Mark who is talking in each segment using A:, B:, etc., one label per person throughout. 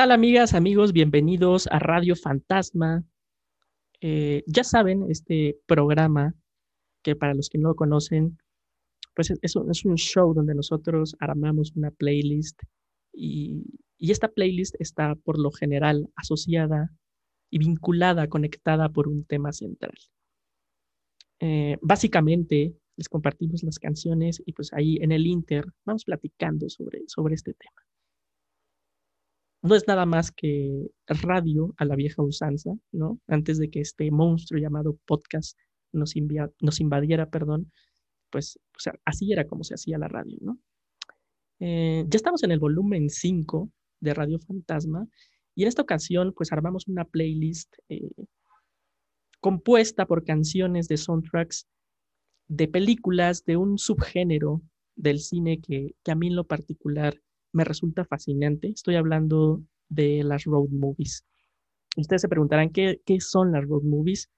A: tal, amigas, amigos? Bienvenidos a Radio Fantasma. Eh, ya saben, este programa, que para los que no lo conocen, pues es, un, show donde nosotros armamos una playlist y, esta playlist está por lo general asociada y vinculada, conectada por un tema central. Eh, básicamente, les compartimos las canciones y pues ahí en el Inter vamos platicando sobre, sobre este tema no es nada más que radio a la vieja usanza, ¿no? Antes de que este monstruo llamado podcast nos, invadiera, perdón, pues o sea, así era como se hacía la radio, ¿no? Eh, ya estamos en el volumen 5 de Radio Fantasma y en esta ocasión pues armamos una playlist eh, compuesta por canciones de soundtracks de películas de un subgénero del cine que, que a mí en lo particular me resulta fascinante. Estoy hablando de las road movies. Ustedes se preguntarán, ¿qué, qué son las road movies?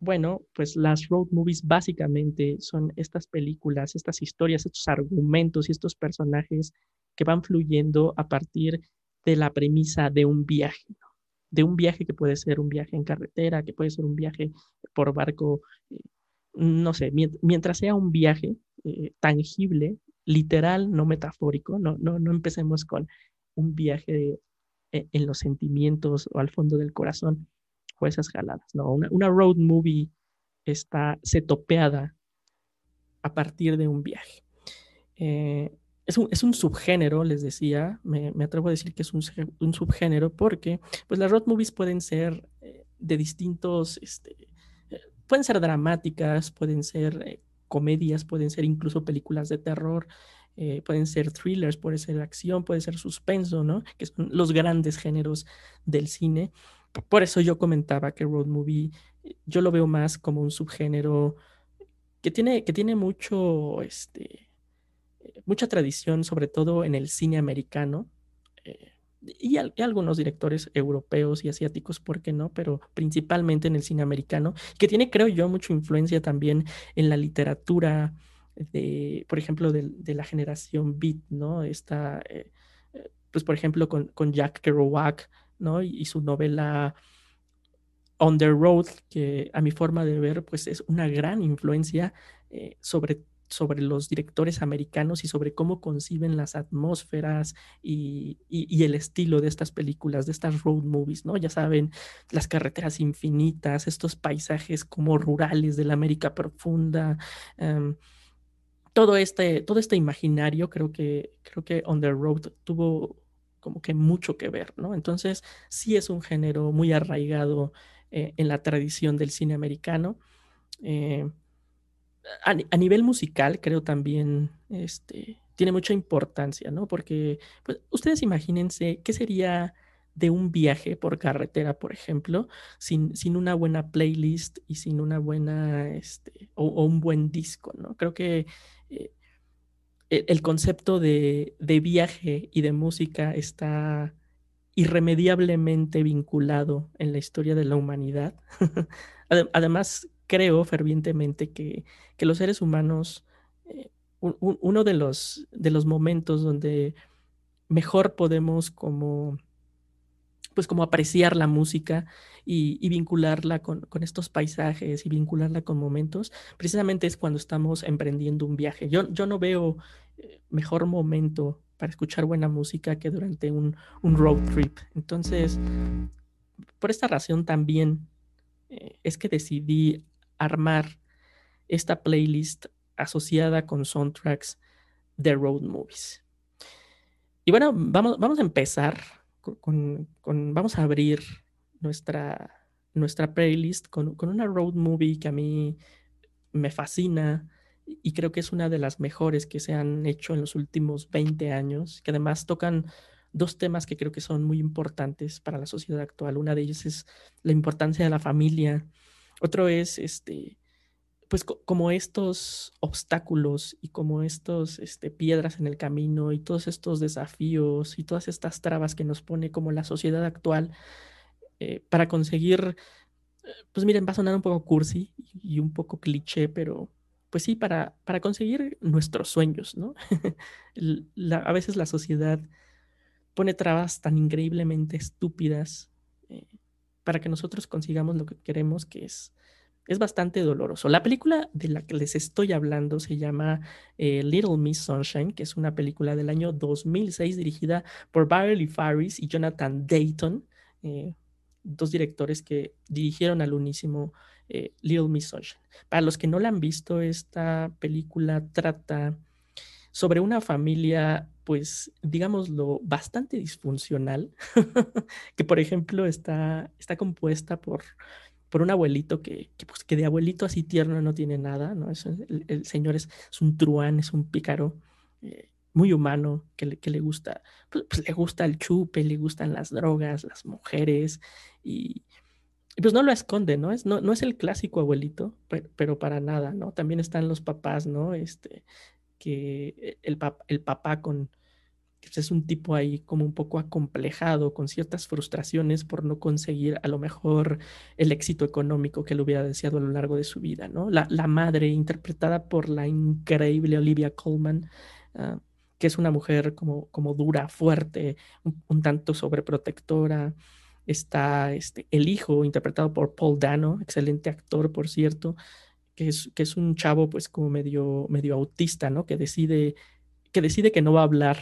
A: Bueno, pues las road movies básicamente son estas películas, estas historias, estos argumentos y estos personajes que van fluyendo a partir de la premisa de un viaje, de un viaje que puede ser un viaje en carretera, que puede ser un viaje por barco, eh, no sé, mientras sea un viaje eh, tangible, literal, no metafórico, no, no, no empecemos con un viaje e, en los sentimientos o al fondo del corazón o esas jaladas, no, una, road movie está setopeada a partir de un viaje. Eh, es, un, es, un, subgénero, les decía, me, me, atrevo a decir que es un, subgénero porque pues las road movies pueden ser eh, de distintos, este, eh, pueden ser dramáticas, pueden ser comedias, pueden ser incluso películas de terror, eh, pueden ser thrillers, puede ser acción, puede ser suspenso, ¿no? Que son los grandes géneros del cine. Por eso yo comentaba que road movie eh, yo lo veo más como un subgénero que tiene, que tiene mucho, este, eh, mucha tradición, sobre todo en el cine americano y, algunos directores europeos y asiáticos, ¿por qué no? Pero principalmente en el cine americano, que tiene, creo yo, mucha influencia también en la literatura de, por ejemplo, de, la generación beat, ¿no? Esta, eh, eh, pues, por ejemplo, con, Jack Kerouac, ¿no? Y, su novela On the Road, que a mi forma de ver, pues es una gran influencia eh, sobre sobre los directores americanos y sobre cómo conciben las atmósferas y, el estilo de estas películas, de estas road movies, ¿no? Ya saben, las carreteras infinitas, estos paisajes como rurales de la América profunda. Em, todo este, todo este imaginario creo que, creo que On the Road tuvo como que mucho que ver, ¿no? Entonces, sí es un género muy arraigado eh, en la tradición del cine americano. Eh, a, nivel musical, creo también este, tiene mucha importancia, ¿no? Porque pues, ustedes imagínense qué sería de un viaje por carretera, por ejemplo, sin, sin una buena playlist y sin una buena, este, o, un buen disco, ¿no? Creo que eh, e, el concepto de, de, viaje y de música está irremediablemente vinculado en la historia de la humanidad. Además, creo fervientemente que, los seres humanos, eh, uno de los, de los momentos donde mejor podemos como pues como apreciar la música y, vincularla con, estos paisajes y vincularla con momentos, precisamente es cuando estamos emprendiendo un viaje. Yo, yo no veo eh, mejor momento para escuchar buena música que durante un, un road trip. Entonces, por esta razón también eh, es que decidí armar esta playlist asociada con soundtracks de road movies. Y bueno, vamos, vamos a empezar con, vamos a abrir nuestra, nuestra playlist con, con, una road movie que a mí me fascina y creo que es una de las mejores que se han hecho en los últimos 20 años, que además tocan dos temas que creo que son muy importantes para la sociedad actual. Una de ellas es la importancia de la familia otro es, este, pues como estos obstáculos y como estos este, piedras en el camino y todos estos desafíos y todas estas trabas que nos pone como la sociedad actual eh, para conseguir, eh, pues miren, va a sonar un poco cursi y un poco cliché, pero pues sí, para, para conseguir nuestros sueños, ¿no? a veces la sociedad pone trabas tan increíblemente estúpidas eh, para que nosotros consigamos lo que queremos, que es, es bastante doloroso. La película de la que les estoy hablando se llama eh, Little Miss Sunshine, que es una película del año 2006 dirigida por Barry Faris y Jonathan Dayton, eh, dos directores que dirigieron al unísimo Little Miss Sunshine. Para los que no la han visto, esta película trata sobre una familia, pues, digámoslo, bastante disfuncional, que por ejemplo está, está compuesta por, por un abuelito que, pues, que de abuelito así tierno no tiene nada, ¿no? el, señor es, un truán, es un pícaro. Eh, muy humano, que le, que le gusta, pues, pues, le gusta el chupe, le gustan las drogas, las mujeres, y, pues no lo esconde, ¿no? Es, no, no es el clásico abuelito, pero, pero, para nada, ¿no? También están los papás, ¿no? Este, que el, el papá con, es un tipo ahí como un poco acomplejado, con ciertas frustraciones por no conseguir a lo mejor el éxito económico que le hubiera deseado a lo largo de su vida, ¿no? La, madre, interpretada por la increíble Olivia Colman, ah, que es una mujer como, como dura, fuerte, un, tanto sobreprotectora. Está este, el hijo, interpretado por Paul Dano, excelente actor, por cierto, que es, que es un chavo pues como medio, medio autista, ¿no? Que decide, que decide que no va a hablar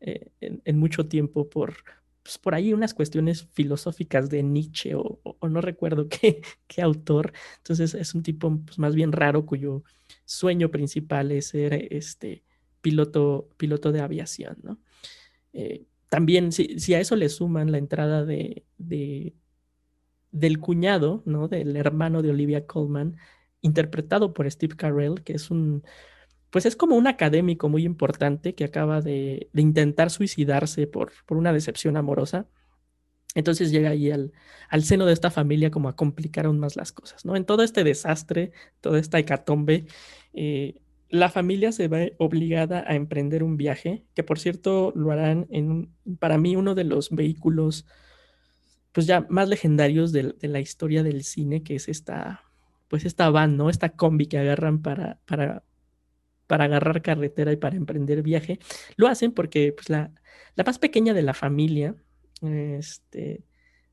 A: eh, en, mucho tiempo por, pues, por ahí unas cuestiones filosóficas de Nietzsche o, no recuerdo qué, qué, autor. Entonces es un tipo pues, más bien raro cuyo sueño principal es ser este piloto, piloto de aviación, ¿no? Eh, también si, si, a eso le suman la entrada de, de, del cuñado, ¿no? Del hermano de Olivia Colman, interpretado por Steve Carell, que es un, pues es como un académico muy importante que acaba de, intentar suicidarse por, por, una decepción amorosa. Entonces llega ahí al, al, seno de esta familia como a complicar aún más las cosas, ¿no? En todo este desastre, toda esta hecatombe, eh, la familia se ve obligada a emprender un viaje, que por cierto lo harán en, para mí, uno de los vehículos pues ya más legendarios de, de la historia del cine, que es esta pues esta van, ¿no? Esta combi que agarran para, para, para agarrar carretera y para emprender viaje, lo hacen porque pues, la, la más pequeña de la familia este,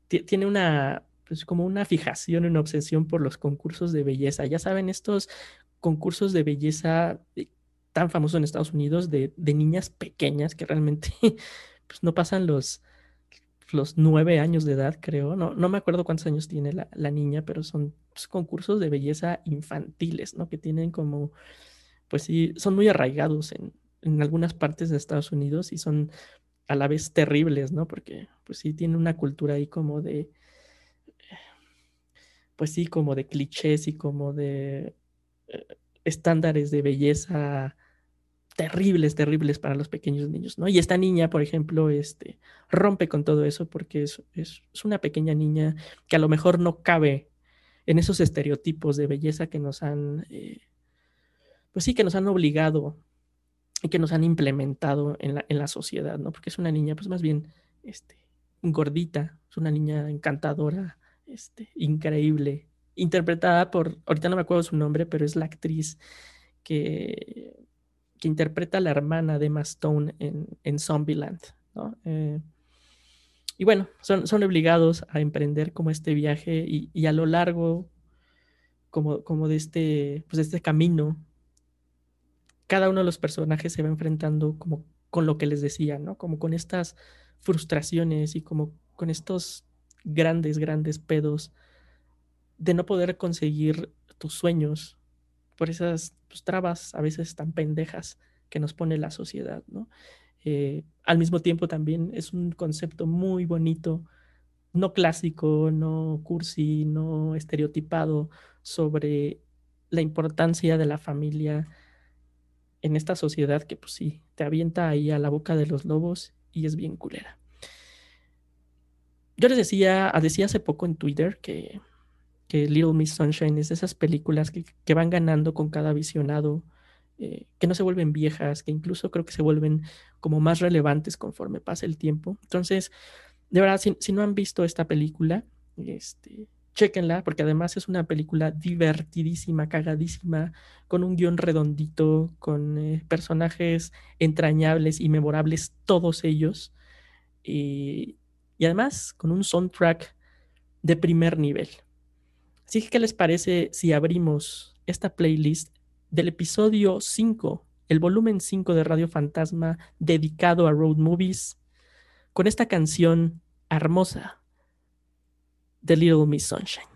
A: tiene una, pues, como una fijación, una obsesión por los concursos de belleza. Ya saben, estos concursos de belleza eh, tan famosos en Estados Unidos de, de niñas pequeñas que realmente pues, no pasan los, los nueve años de edad, creo. No, no me acuerdo cuántos años tiene la, niña, pero son pues, concursos de belleza infantiles, ¿no? Que tienen como, pues sí, son muy arraigados en, en algunas partes de Estados Unidos y son a la vez terribles, ¿no? Porque, pues sí, tiene una cultura ahí como de, pues sí, como de clichés y como de eh, estándares de belleza terribles, terribles para los pequeños niños, ¿no? Y esta niña, por ejemplo, este, rompe con todo eso porque es, es, una pequeña niña que a lo mejor no cabe en esos estereotipos de belleza que nos han, eh, pues sí, que nos han obligado y que nos han implementado en la, en la sociedad, ¿no? Porque es una niña, pues más bien, este, gordita, es una niña encantadora, este, increíble, interpretada por, ahorita no me acuerdo su nombre, pero es la actriz que que interpreta a la hermana de Emma Stone en, en Zombieland, ¿no? Eh, y bueno, son, son obligados a emprender como este viaje y, a lo largo como, como de, este, pues este camino, cada uno de los personajes se va enfrentando como con lo que les decía, ¿no? Como con estas frustraciones y como con estos grandes, grandes pedos de no poder conseguir tus sueños por esas pues, trabas a veces tan pendejas que nos pone la sociedad, ¿no? Eh, al mismo tiempo también es un concepto muy bonito, no clásico, no cursi, no estereotipado sobre la importancia de la familia en esta sociedad que pues sí, te avienta ahí a la boca de los lobos y es bien culera. Yo les decía, decía hace poco en Twitter que que Little Miss Sunshine es de esas películas que, van ganando con cada visionado, eh, que no se vuelven viejas, que incluso creo que se vuelven como más relevantes conforme pasa el tiempo. Entonces, de verdad, si, no han visto esta película, este, chequenla, porque además es una película divertidísima, cagadísima, con un guion redondito, con eh, personajes entrañables y memorables, todos ellos.
B: y, y además con un soundtrack de primer nivel. Así que, ¿qué les parece si abrimos esta playlist del episodio 5, el volumen 5 de Radio Fantasma dedicado a road movies, con esta canción hermosa de Little Miss Sunshine?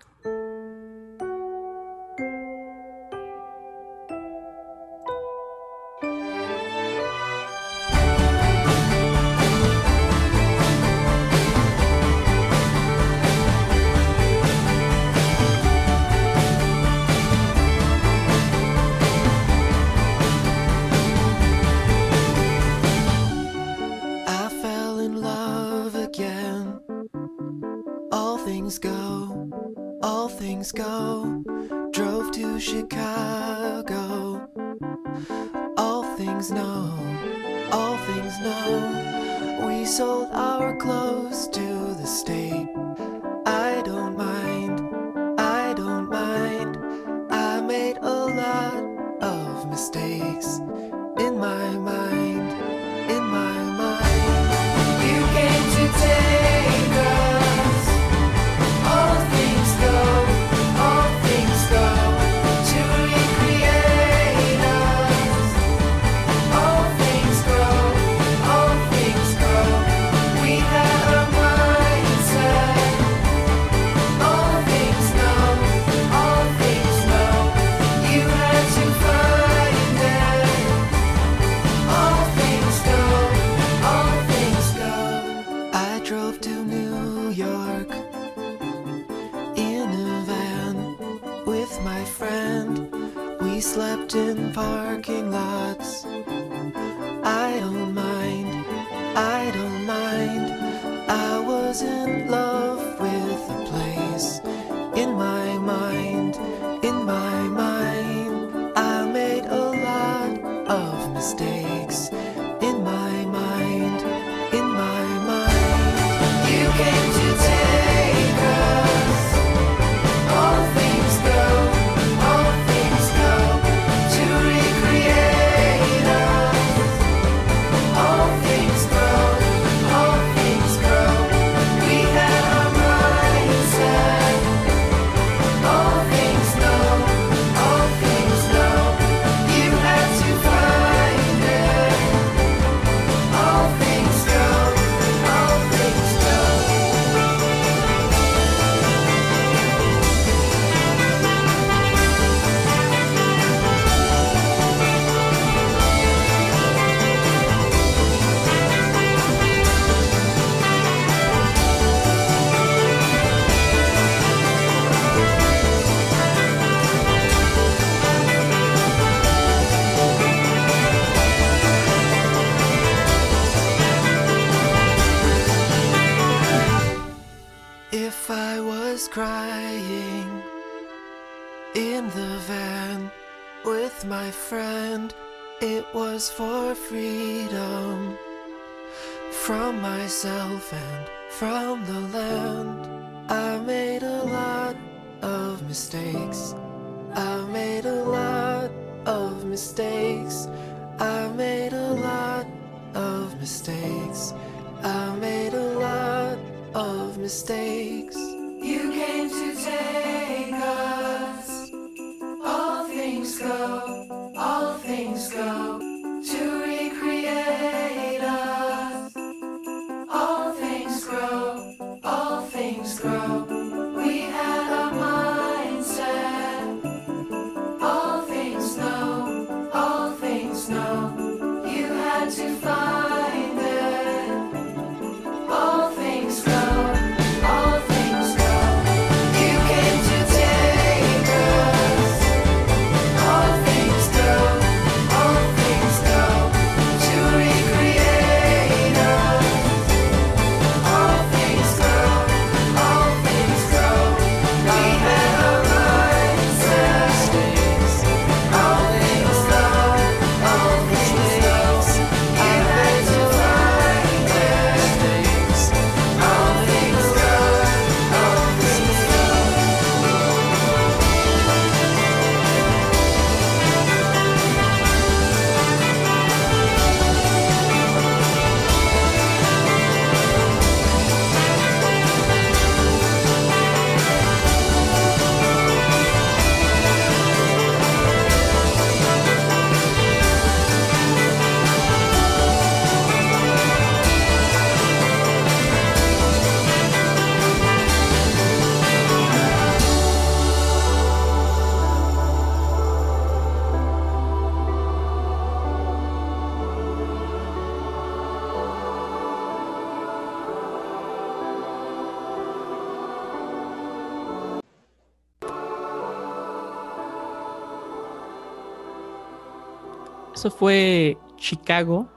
A: Eso fue Chicago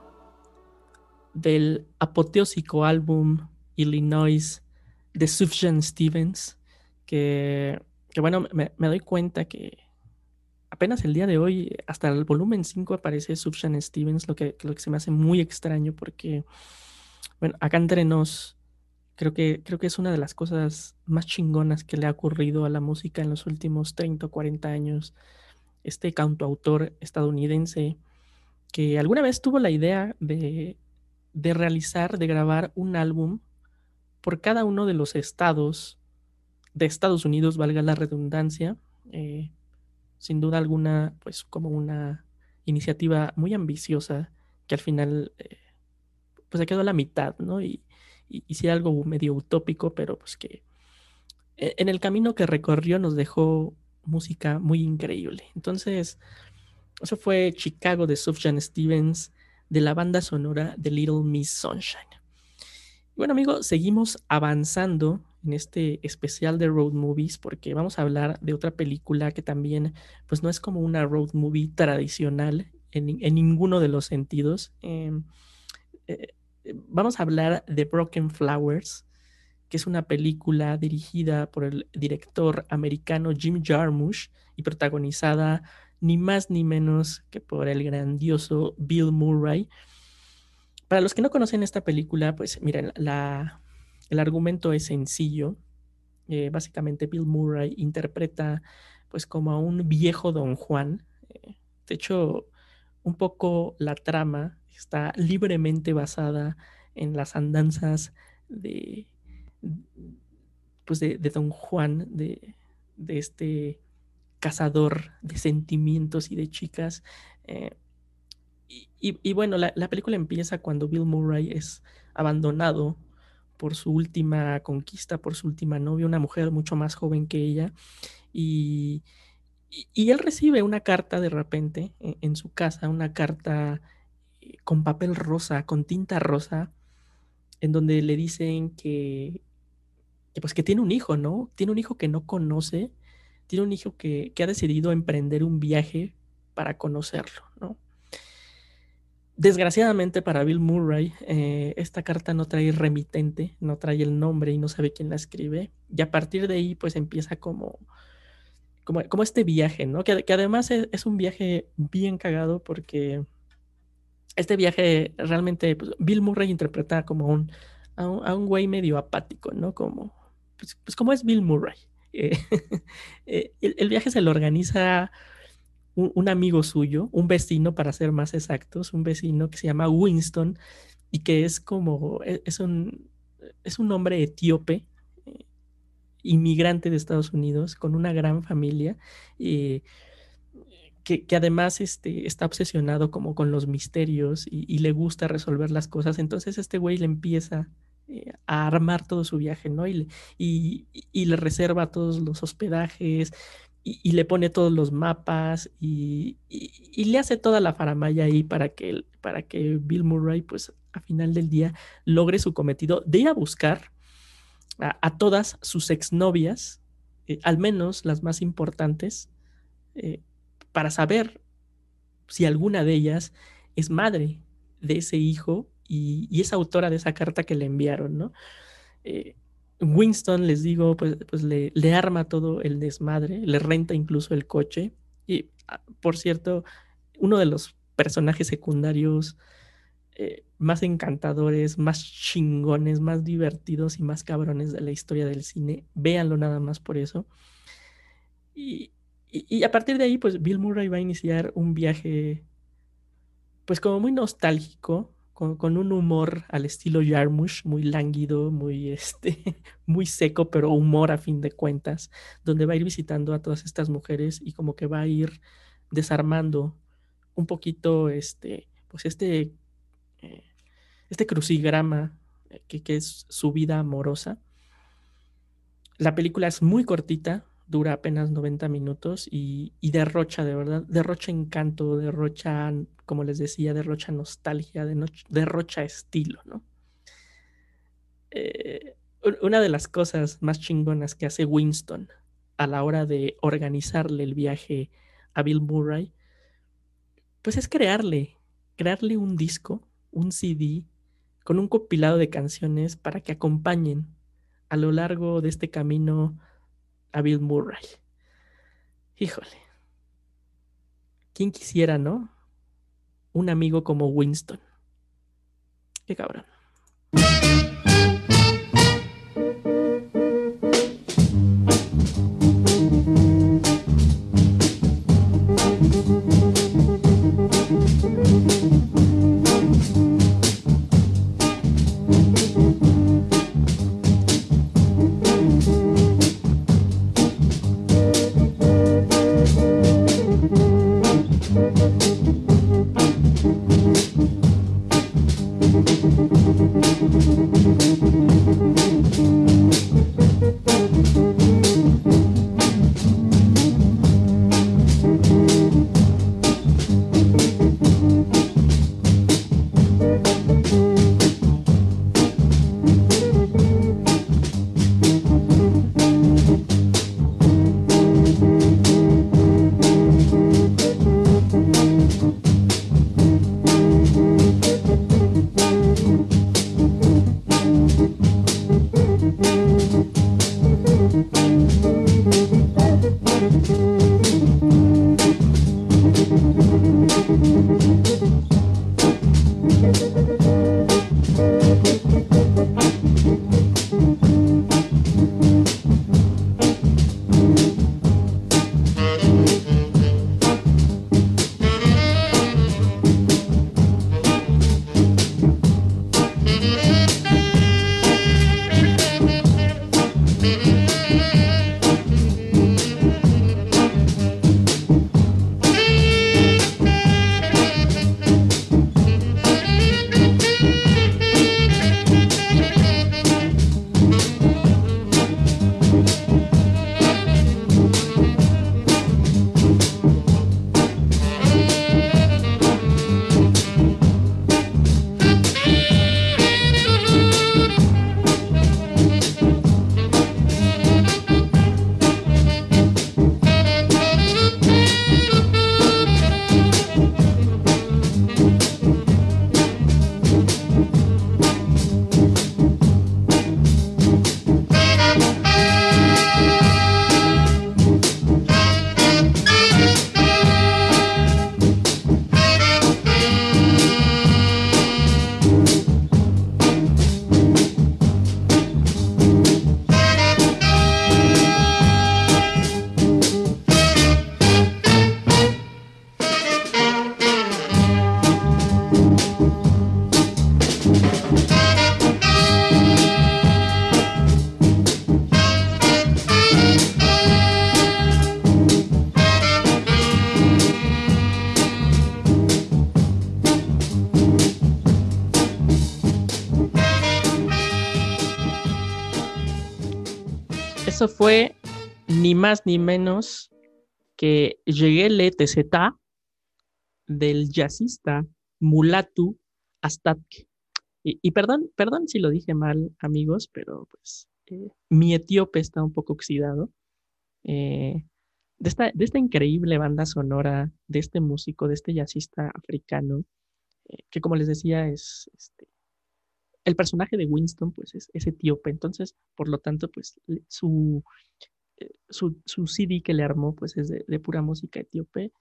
A: del apoteósico álbum Illinois de Sufjan Stevens, que, bueno, me, doy cuenta que apenas el día de hoy, hasta el volumen 5 aparece Sufjan Stevens, lo que, lo que se me hace muy extraño porque, bueno, acá entre nos, creo que, creo que es una de las cosas más chingonas que le ha ocurrido a la música en los últimos 30 o 40 años. Este cantautor estadounidense que alguna vez tuvo la idea de, realizar, de grabar un álbum por cada uno de los estados de Estados Unidos, valga la redundancia, eh, sin duda alguna, pues como una iniciativa muy ambiciosa que al final eh, pues se quedó a la mitad, ¿no? Y, y, algo medio utópico, pero pues que e, en el camino que recorrió nos dejó música muy increíble. Entonces, eso fue Chicago de Sufjan Stevens de la banda sonora de Little Miss Sunshine. bueno, amigos, seguimos avanzando en este especial de road movies porque vamos a hablar de otra película que también, pues no es como una road movie tradicional en, ninguno de los sentidos. Em, eh, vamos a hablar de Broken Flowers, que es una película dirigida por el director americano Jim Jarmusch y protagonizada ni más ni menos que por el grandioso Bill Murray. Para los que no conocen esta película, pues miren, la, el argumento es sencillo. Eh, básicamente Bill Murray interpreta pues como a un viejo don Juan. Eh, de hecho, un poco la trama está libremente basada en las andanzas de, pues de, don Juan, de, de este cazador de sentimientos y de chicas. Eh, y, bueno, la, película empieza cuando Bill Murray es abandonado por su última conquista, por su última novia, una mujer mucho más joven que ella. Y, él recibe una carta de repente en, en su casa, una carta eh, con papel rosa, con tinta rosa, en donde le dicen que, que, pues que tiene un hijo, ¿no? Tiene un hijo que no conoce tiene un hijo que, ha decidido emprender un viaje para conocerlo, ¿no? Desgraciadamente para Bill Murray, eh, esta carta no trae remitente, no trae el nombre y no sabe quién la escribe. Y a partir de ahí, pues empieza como, como, este viaje, ¿no? Que, además es, un viaje bien cagado porque este viaje realmente, pues, Bill Murray interpreta como un, a, un, güey medio apático, ¿no? Como, pues, pues como es Bill Murray. Eh, eh, el, viaje se lo organiza un, amigo suyo, un vecino para ser más exactos, un vecino que se llama Winston y que es como, e, es, un, es un hombre etíope, eh, inmigrante de Estados Unidos, con una gran familia. que, además este, está obsesionado como con los misterios y, le gusta resolver las cosas. Entonces este güey le empieza eh, a armar todo su viaje, ¿no? Y, y, le reserva todos los hospedajes y, le pone todos los mapas y, le hace toda la faramaya ahí para que, para que Bill Murray, pues a final del día, logre su cometido de ir a buscar a, todas sus exnovias, eh, al menos las más importantes, eh, para saber si alguna de ellas es madre de ese hijo y, es autora de esa carta que le enviaron, ¿no? Eh, Winston, les digo, pues, pues le, arma todo el desmadre, le renta incluso el coche. Y, ah, por cierto, uno de los personajes secundarios eh, más encantadores, más chingones, más divertidos y más cabrones de la historia del cine. Véanlo nada más por eso. Y, y, a partir de ahí, pues Bill Murray va a iniciar un viaje, pues como muy nostálgico, con, un humor al estilo Yarmush, muy lánguido, muy, este, muy seco, pero humor a fin de cuentas, donde va a ir visitando a todas estas mujeres y como que va a ir desarmando un poquito este, pues este, eh, este crucigrama eh, que, que es su vida amorosa. La película es muy cortita, dura apenas 90 minutos y, derrocha, de verdad, derrocha encanto, derrocha, como les decía, derrocha nostalgia, derrocha estilo, ¿no? Eh, una de las cosas más chingonas que hace Winston a la hora de organizarle el viaje a Bill Murray, pues es crearle, crearle un disco, un CD, con un compilado de canciones para que acompañen a lo largo de este camino a Bill Murray. Híjole. ¿Quién quisiera, no? Un amigo como Winston. Qué cabrón. Eso fue ni más ni menos que Lleguele TZ del jazzista Mulatu Astatke. Y, perdón, perdón si lo dije mal, amigos, pero pues eh, mi etíope está un poco oxidado. Eh, de, esta, de esta increíble banda sonora, de este músico, de este jazzista africano, eh, que como les decía es el personaje de Winston pues es, etíope, entonces por lo tanto pues su, eh, su, su, CD que le armó pues es de, pura música etíope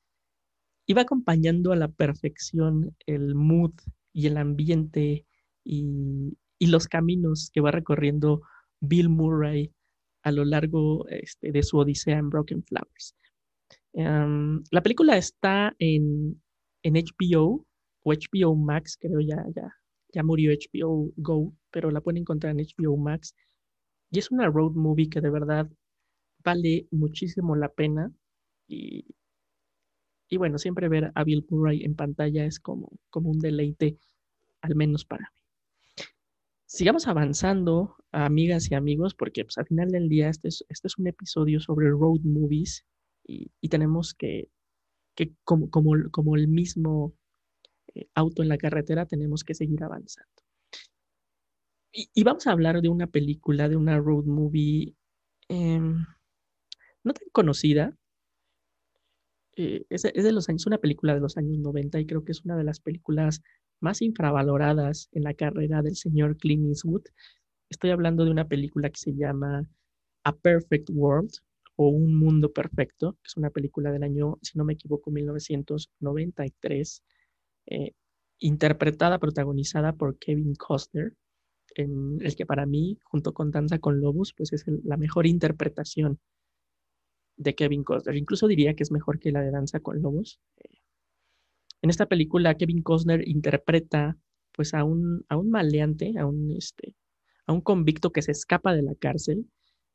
A: y va acompañando a la perfección el mood y el ambiente y, los caminos que va recorriendo Bill Murray a lo largo este, de su odisea en Broken Flowers. Em, la película está en, en HBO o HBO Max, creo ya, ya, ya murió HBO Go, pero la pueden encontrar en HBO Max. Y es una road movie que de verdad vale muchísimo la pena. Y, y bueno, siempre ver a Bill Murray en pantalla es como, como un deleite, al menos para mí. Sigamos avanzando, amigas y amigos, porque pues, al final del día este es, este es un episodio sobre road movies y, y tenemos que, que como, como, como el mismo auto en la carretera, tenemos que seguir avanzando. Y, vamos a hablar de una película, de una road movie em, no tan conocida, eh, es, de los años, una película de los años 90 y creo que es una de las películas más infravaloradas en la carrera del señor Clint Eastwood. Estoy hablando de una película que se llama A Perfect World o Un Mundo Perfecto, que es una película del año, si no me equivoco, 1993, eh, interpretada, protagonizada por Kevin Costner, en el que para mí, junto con Danza con Lobos, pues es la mejor interpretación de Kevin Costner. Incluso diría que es mejor que la de Danza con Lobos. En esta película, Kevin Costner interpreta pues a un, a un maleante, a un, este, a un convicto que se escapa de la cárcel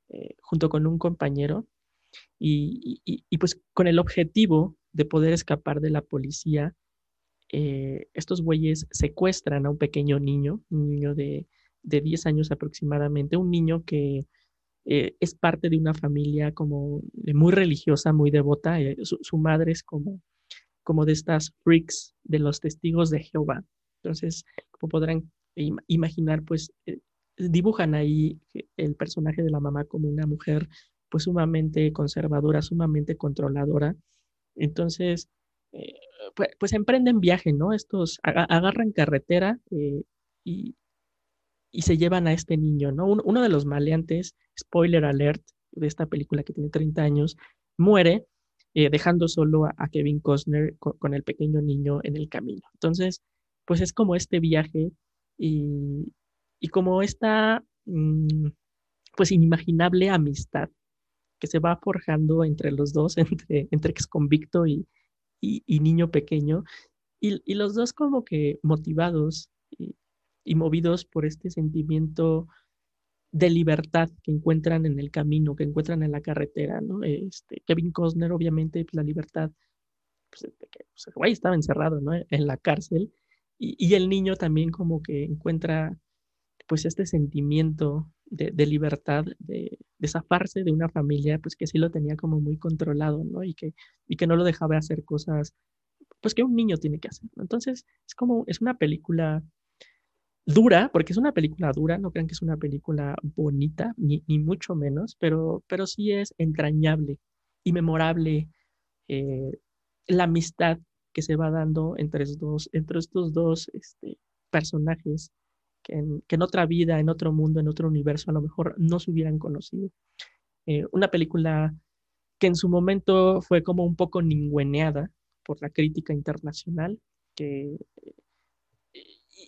A: eh, junto con un compañero y, pues con el objetivo de poder escapar de la policía, eh, estos güeyes secuestran a un pequeño niño, un niño de, de 10 años aproximadamente, un niño que eh, es parte de una familia como muy religiosa, muy devota. Eh, su, madre es como, como de estas freaks de los testigos de Jehová. Entonces, como podrán imaginar, pues dibujan ahí el personaje de la mamá como una mujer pues sumamente conservadora, sumamente controladora. Entonces, pues, pues, emprenden viaje, ¿no? Estos agarran carretera y, y se llevan a este niño, ¿no? Uno, de los maleantes, spoiler alert, de esta película que tiene 30 años, muere eh, dejando solo a, Kevin Costner con, el pequeño niño en el camino. Entonces, pues es como este viaje y, como esta, mm, pues inimaginable amistad que se va forjando entre los dos, entre, entre ex convicto y, y, niño pequeño, y, y, los dos como que motivados y, y movidos por este sentimiento de libertad que encuentran en el camino, que encuentran en la carretera, ¿no? Este, Kevin Costner, obviamente, pues, la libertad, pues, pues, güey estaba encerrado. En la cárcel, y, el niño también como que encuentra, pues, este sentimiento de, libertad, de, de, zafarse de una familia, pues, que sí lo tenía como muy controlado, ¿no? Y que, y que no lo dejaba hacer cosas, pues, que un niño tiene que hacer, Entonces, es como, es una película dura, porque es una película dura, no crean que es una película bonita, ni, mucho menos, pero, pero sí es entrañable y memorable eh, la amistad que se va dando entre, dos, entre estos dos este, personajes que en, otra vida, en otro mundo, en otro universo, a lo mejor no se hubieran conocido. Eh, una película que en su momento fue como un poco ningüeneada por la crítica internacional, que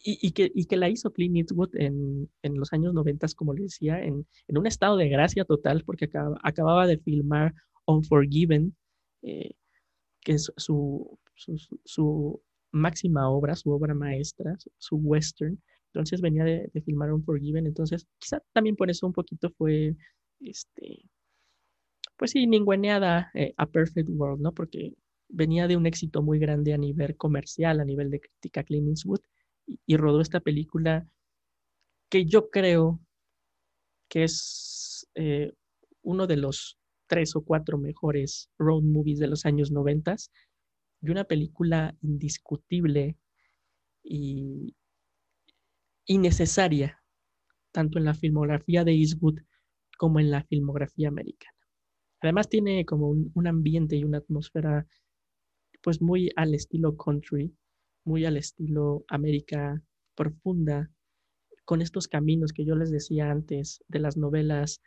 A: y, que, y, que, la hizo Clint Eastwood en, en los años 90, como les decía, en, en, un estado de gracia total, porque acababa de filmar Unforgiven, eh, que es su, su, su, máxima obra, su obra maestra, su western. Entonces venía de, de, filmar Unforgiven, entonces quizá también por eso un poquito fue, este, pues sí, ninguneada eh, a Perfect World, ¿no? Porque venía de un éxito muy grande a nivel comercial, a nivel de crítica Clint Eastwood, y, rodó esta película que yo creo que es eh, uno de los tres o cuatro mejores road movies de los años noventas y una película indiscutible y, innecesaria tanto en la filmografía de Eastwood como en la filmografía americana. Además tiene como un, ambiente y una atmósfera pues muy al estilo country, muy al estilo América profunda, con estos caminos que yo les decía antes de las novelas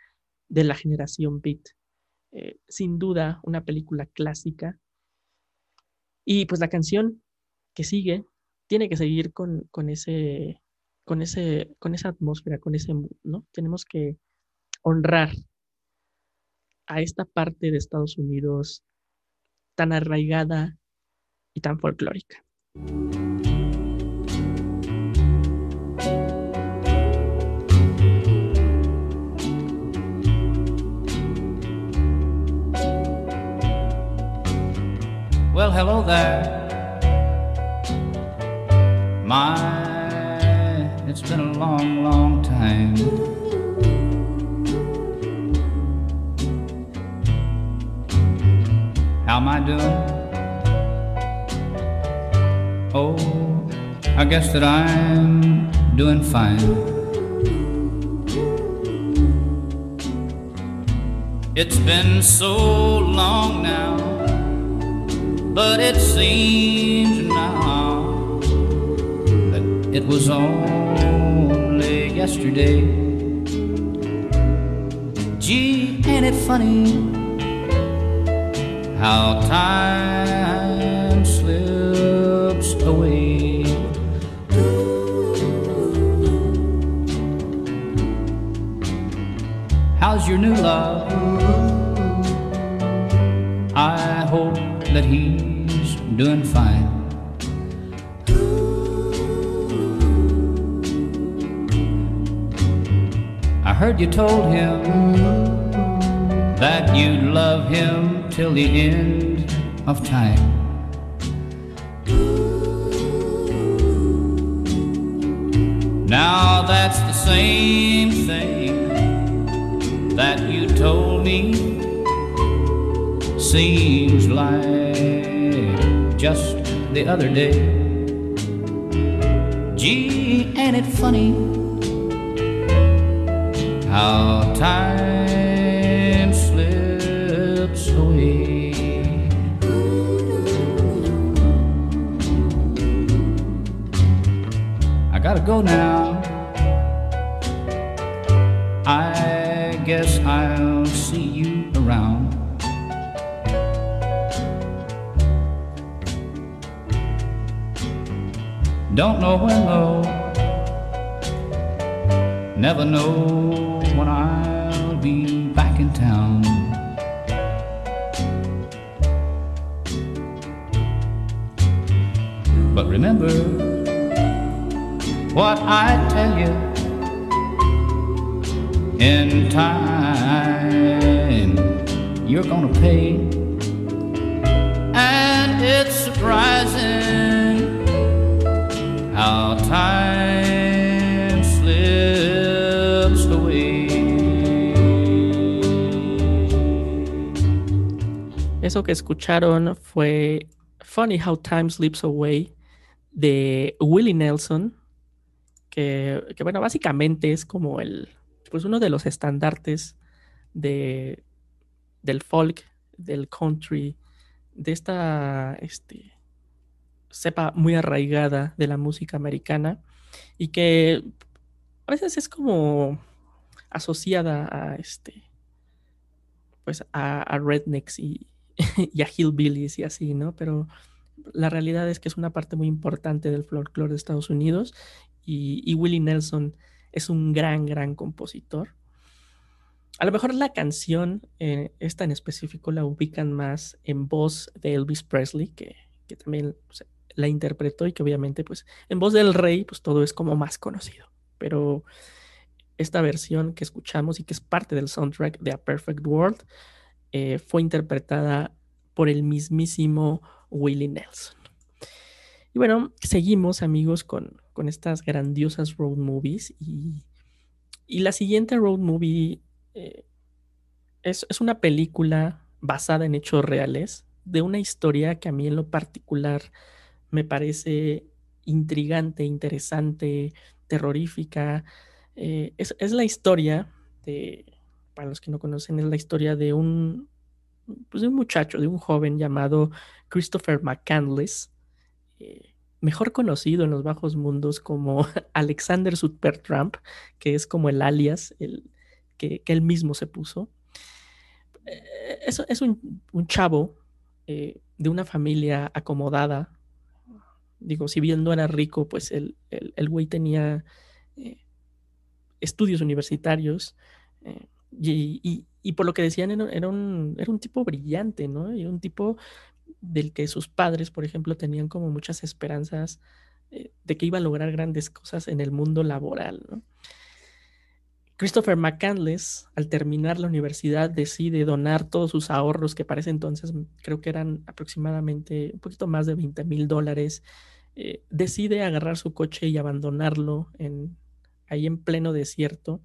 A: de la generación Beat. Eh, sin duda, una película clásica. Y pues la canción que sigue tiene que seguir con, con, ese, con, ese, con esa atmósfera, con ese, ¿no? Tenemos que honrar a esta parte de Estados Unidos tan arraigada y tan folclórica.
C: Long, long time. How am I doing? Oh, I guess that I'm doing fine. It's been so long now But it seems now that it was only yesterday. Gee, ain't it funny how time slips away? How's your new love? I hope that he's doing fine. Heard you told him that you'd love him till the end of time. Now that's the same thing that you told me. Seems like just the other day. Gee, ain't it funny how time slips away? I gotta go now. I guess I'll see you around. Don't know when though. Never know in time you're gonna pay and it's surprising how time slips away.
A: Eso que escucharon fue Funny How Time Slips Away de Willie Nelson, que, bueno, básicamente es como el, pues uno de los estandartes de, del folk, del country, de esta este, cepa muy arraigada de la música americana y que a veces es como asociada a este pues a, rednecks y, a hillbillies y así, ¿no? Pero la realidad es que es una parte muy importante del folclore de Estados Unidos y Willie Nelson es un gran, gran compositor. A lo mejor la canción, eh, esta en específico, la ubican más en voz de Elvis Presley, que, también la interpretó y que obviamente, pues, en voz del rey, pues todo es como más conocido. Pero esta versión que escuchamos y que es parte del soundtrack de A Perfect World eh, fue interpretada por el mismísimo Willie Nelson. Y bueno, seguimos amigos con, con estas grandiosas road movies y, y la siguiente road movie eh, es, es, una película basada en hechos reales de una historia que a mí en lo particular me parece intrigante, interesante, terrorífica. Eh, es, es, la historia de, para los que no conocen, es la historia de un, pues de un muchacho, de un joven llamado Christopher McCandless, eh, mejor conocido en los bajos mundos como Alexander Supertramp, que es como el alias el, que, que, él mismo se puso. Eh, es, un, un chavo eh, de una familia acomodada. Digo, si bien no era rico, pues el, el, el güey tenía estudios universitarios y, y, y, por lo que decían era, era, un, era un tipo brillante, ¿no? Y un tipo del que sus padres, por ejemplo, tenían como muchas esperanzas eh, de que iba a lograr grandes cosas en el mundo laboral. Christopher McCandless, al terminar la universidad, decide donar todos sus ahorros, que para ese entonces creo que eran aproximadamente un poquito más de 20 mil dólares. Eh, decide agarrar su coche y abandonarlo en, ahí en pleno desierto.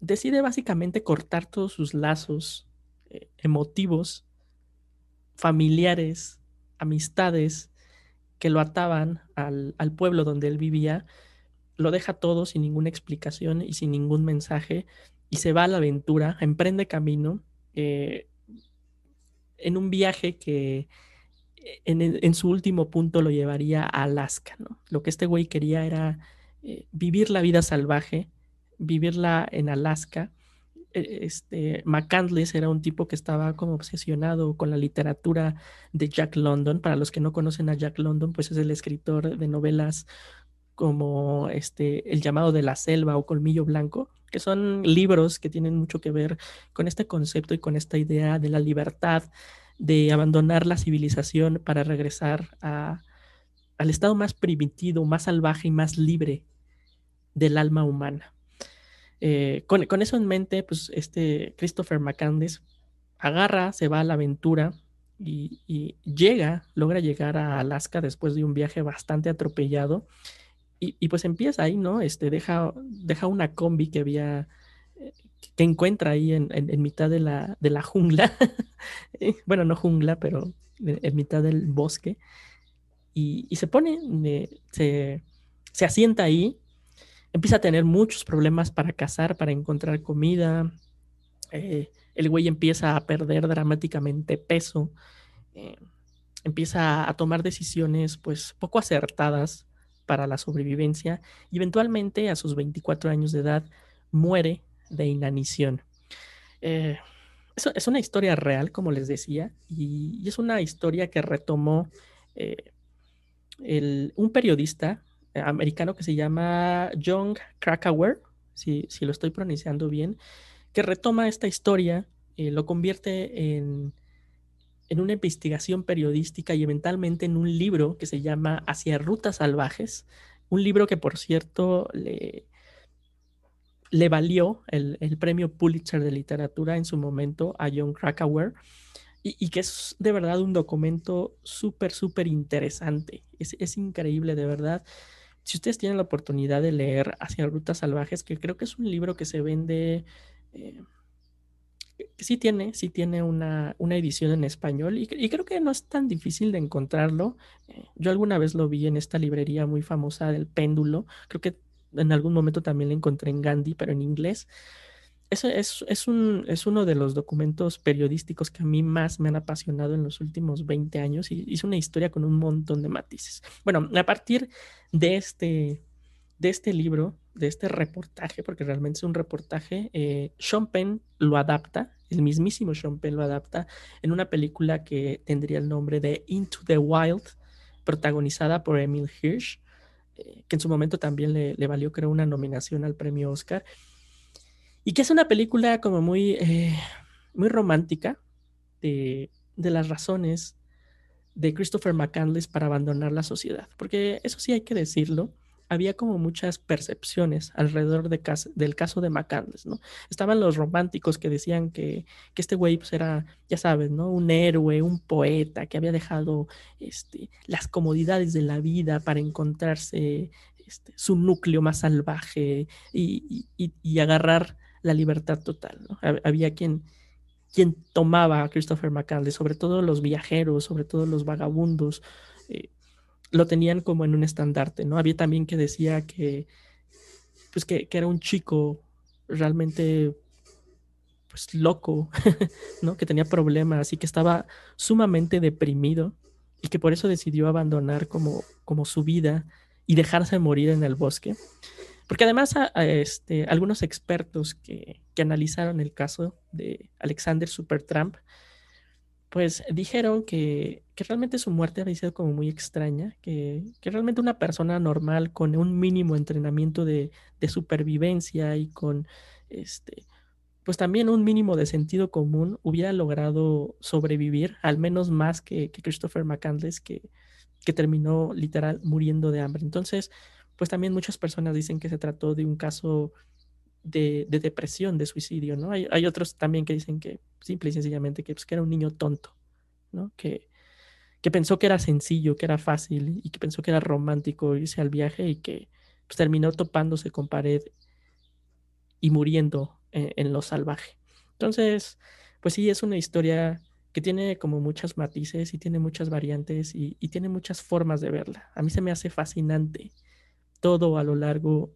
A: Decide básicamente cortar todos sus lazos eh, emotivos familiares, amistades que lo ataban al, pueblo donde él vivía, lo deja todo sin ninguna explicación y sin ningún mensaje y se va a la aventura, emprende camino eh, en un viaje que en, su último punto lo llevaría a Alaska. Lo que este güey quería era eh, vivir la vida salvaje, vivirla en Alaska. E, este, McCandless era un tipo que estaba como obsesionado con la literatura de Jack London. Para los que no conocen a Jack London, pues es el escritor de novelas como este, El llamado de la selva o Colmillo Blanco, que son libros que tienen mucho que ver con este concepto y con esta idea de la libertad, de abandonar la civilización para regresar al estado más primitivo, más salvaje y más libre del alma humana. Eh, con, eso en mente, pues este Christopher McCandless agarra, se va a la aventura y, llega, logra llegar a Alaska después de un viaje bastante atropellado y, pues empieza ahí, ¿no? Este, deja, deja una combi que había, eh, que encuentra ahí en, mitad de la, de la jungla, eh, bueno, no jungla, pero en, mitad del bosque, y, se pone, se, se asienta ahí, empieza a tener muchos problemas para cazar, para encontrar comida, eh, el güey empieza a perder dramáticamente peso, empieza a tomar decisiones pues poco acertadas, para la sobrevivencia y eventualmente a sus 24 años de edad muere de inanición. Eh, es, una historia real, como les decía, y, es una historia que retomó eh, un periodista eh, americano que se llama John Krakauer, si, si, lo estoy pronunciando bien, que retoma esta historia, lo convierte en en una investigación periodística y eventualmente en un libro que se llama Hacia Rutas Salvajes, un libro que por cierto le, le valió el, premio Pulitzer de literatura en su momento a John Krakauer y, que es de verdad un documento súper, súper interesante. Es, increíble, de verdad. Si ustedes tienen la oportunidad de leer Hacia Rutas Salvajes, que creo que es un libro que se vende... Eh, sí tiene, sí tiene una, edición en español y, creo que no es tan difícil de encontrarlo. Eh, yo alguna vez lo vi en esta librería muy famosa del péndulo. Creo que en algún momento también lo encontré en Gandhi, pero en inglés. Eso es, un, es uno de los documentos periodísticos que a mí más me han apasionado en los últimos 20 años y es una historia con un montón de matices. Bueno, a partir de este, de este libro, de este reportaje, porque realmente es un reportaje, eh, Sean Penn lo adapta, el mismísimo Sean Penn lo adapta en una película que tendría el nombre de Into the Wild, protagonizada por Emil Hirsch, eh, que en su momento también le, valió, creo, una nominación al premio Oscar, y que es una película como muy, eh, muy romántica de, de las razones de Christopher McCandless para abandonar la sociedad, porque eso sí hay que decirlo, había como muchas percepciones alrededor de del caso de McCandless, ¿no? Estaban los románticos que decían que, este güey pues, era, ya sabes, ¿no? Un héroe, un poeta que había dejado este, las comodidades de la vida para encontrarse este, su núcleo más salvaje y, agarrar la libertad total. Había quien, quien tomaba a Christopher McCandless, sobre todo los viajeros, sobre todo los vagabundos, eh, lo tenían como en un estandarte, ¿no? Había también que decía que, pues que, era un chico realmente, pues loco, ¿no? Que tenía problemas y que estaba sumamente deprimido y que por eso decidió abandonar como, como su vida y dejarse morir en el bosque. Porque además este, algunos expertos que, que analizaron el caso de Alexander Supertramp pues dijeron que, realmente su muerte había sido como muy extraña, que, realmente una persona normal con un mínimo entrenamiento de, supervivencia y con este, pues también un mínimo de sentido común hubiera logrado sobrevivir, al menos más que, Christopher McCandless, que, que terminó literal muriendo de hambre. Entonces, pues también muchas personas dicen que se trató de un caso de, depresión, de suicidio, ¿no? Hay, otros también que dicen que simple y sencillamente que, pues, que era un niño tonto, ¿no? Que, que pensó que era sencillo, que era fácil y que pensó que era romántico irse al viaje y que pues, terminó topándose con pared y muriendo en, lo salvaje. Entonces, pues sí, es una historia que tiene como muchos matices y tiene muchas variantes y, tiene muchas formas de verla. A mí se me hace fascinante todo a lo largo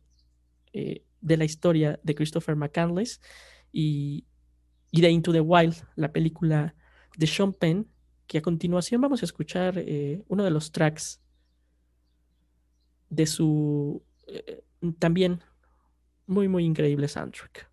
A: eh, de la historia de Christopher McCandless y, de Into the Wild, la película de Sean Penn, que a continuación vamos a escuchar eh, uno de los tracks de su eh, también muy, muy increíble soundtrack.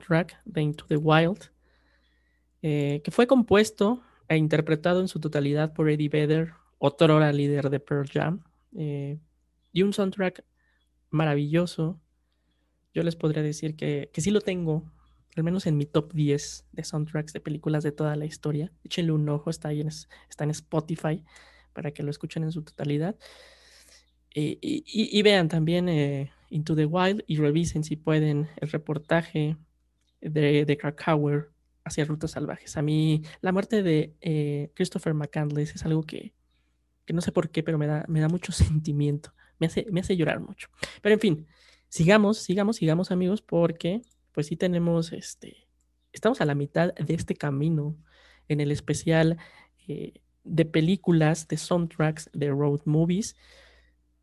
A: Soundtrack de Into the Wild, eh, que fue compuesto e interpretado en su totalidad por Eddie Vedder, otrora líder de Pearl Jam, eh, y un soundtrack maravilloso. Yo les podría decir que, que sí lo tengo, al menos en mi top 10 de soundtracks de películas de toda la historia. Échenle un ojo, está, ahí en, está en Spotify para que lo escuchen en su totalidad. Y vean también eh, Into the Wild y revisen si pueden el reportaje de, de Krakauer hacia Rutas Salvajes. A mí la muerte de eh, Christopher McCandless es algo que, que no sé por qué, pero me da, me da mucho sentimiento, me hace, me hace llorar mucho. Pero en fin, sigamos, sigamos, sigamos amigos, porque pues sí tenemos, este, estamos a la mitad de este camino en el especial eh, de películas, de soundtracks, de road movies.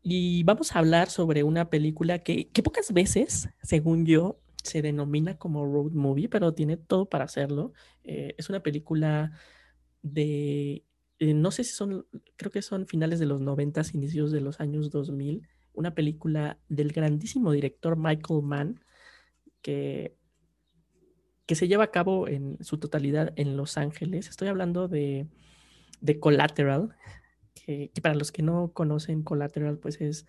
A: Y vamos a hablar sobre una película que, que pocas veces, según yo, se denomina como road movie, pero tiene todo para hacerlo. Eh, es una película de, eh, no sé si son, creo que son finales de los 90, inicios de los años 2000, una película del grandísimo director Michael Mann, que, que se lleva a cabo en su totalidad en Los Ángeles. Estoy hablando de, de Collateral, que, para los que no conocen Collateral, pues es,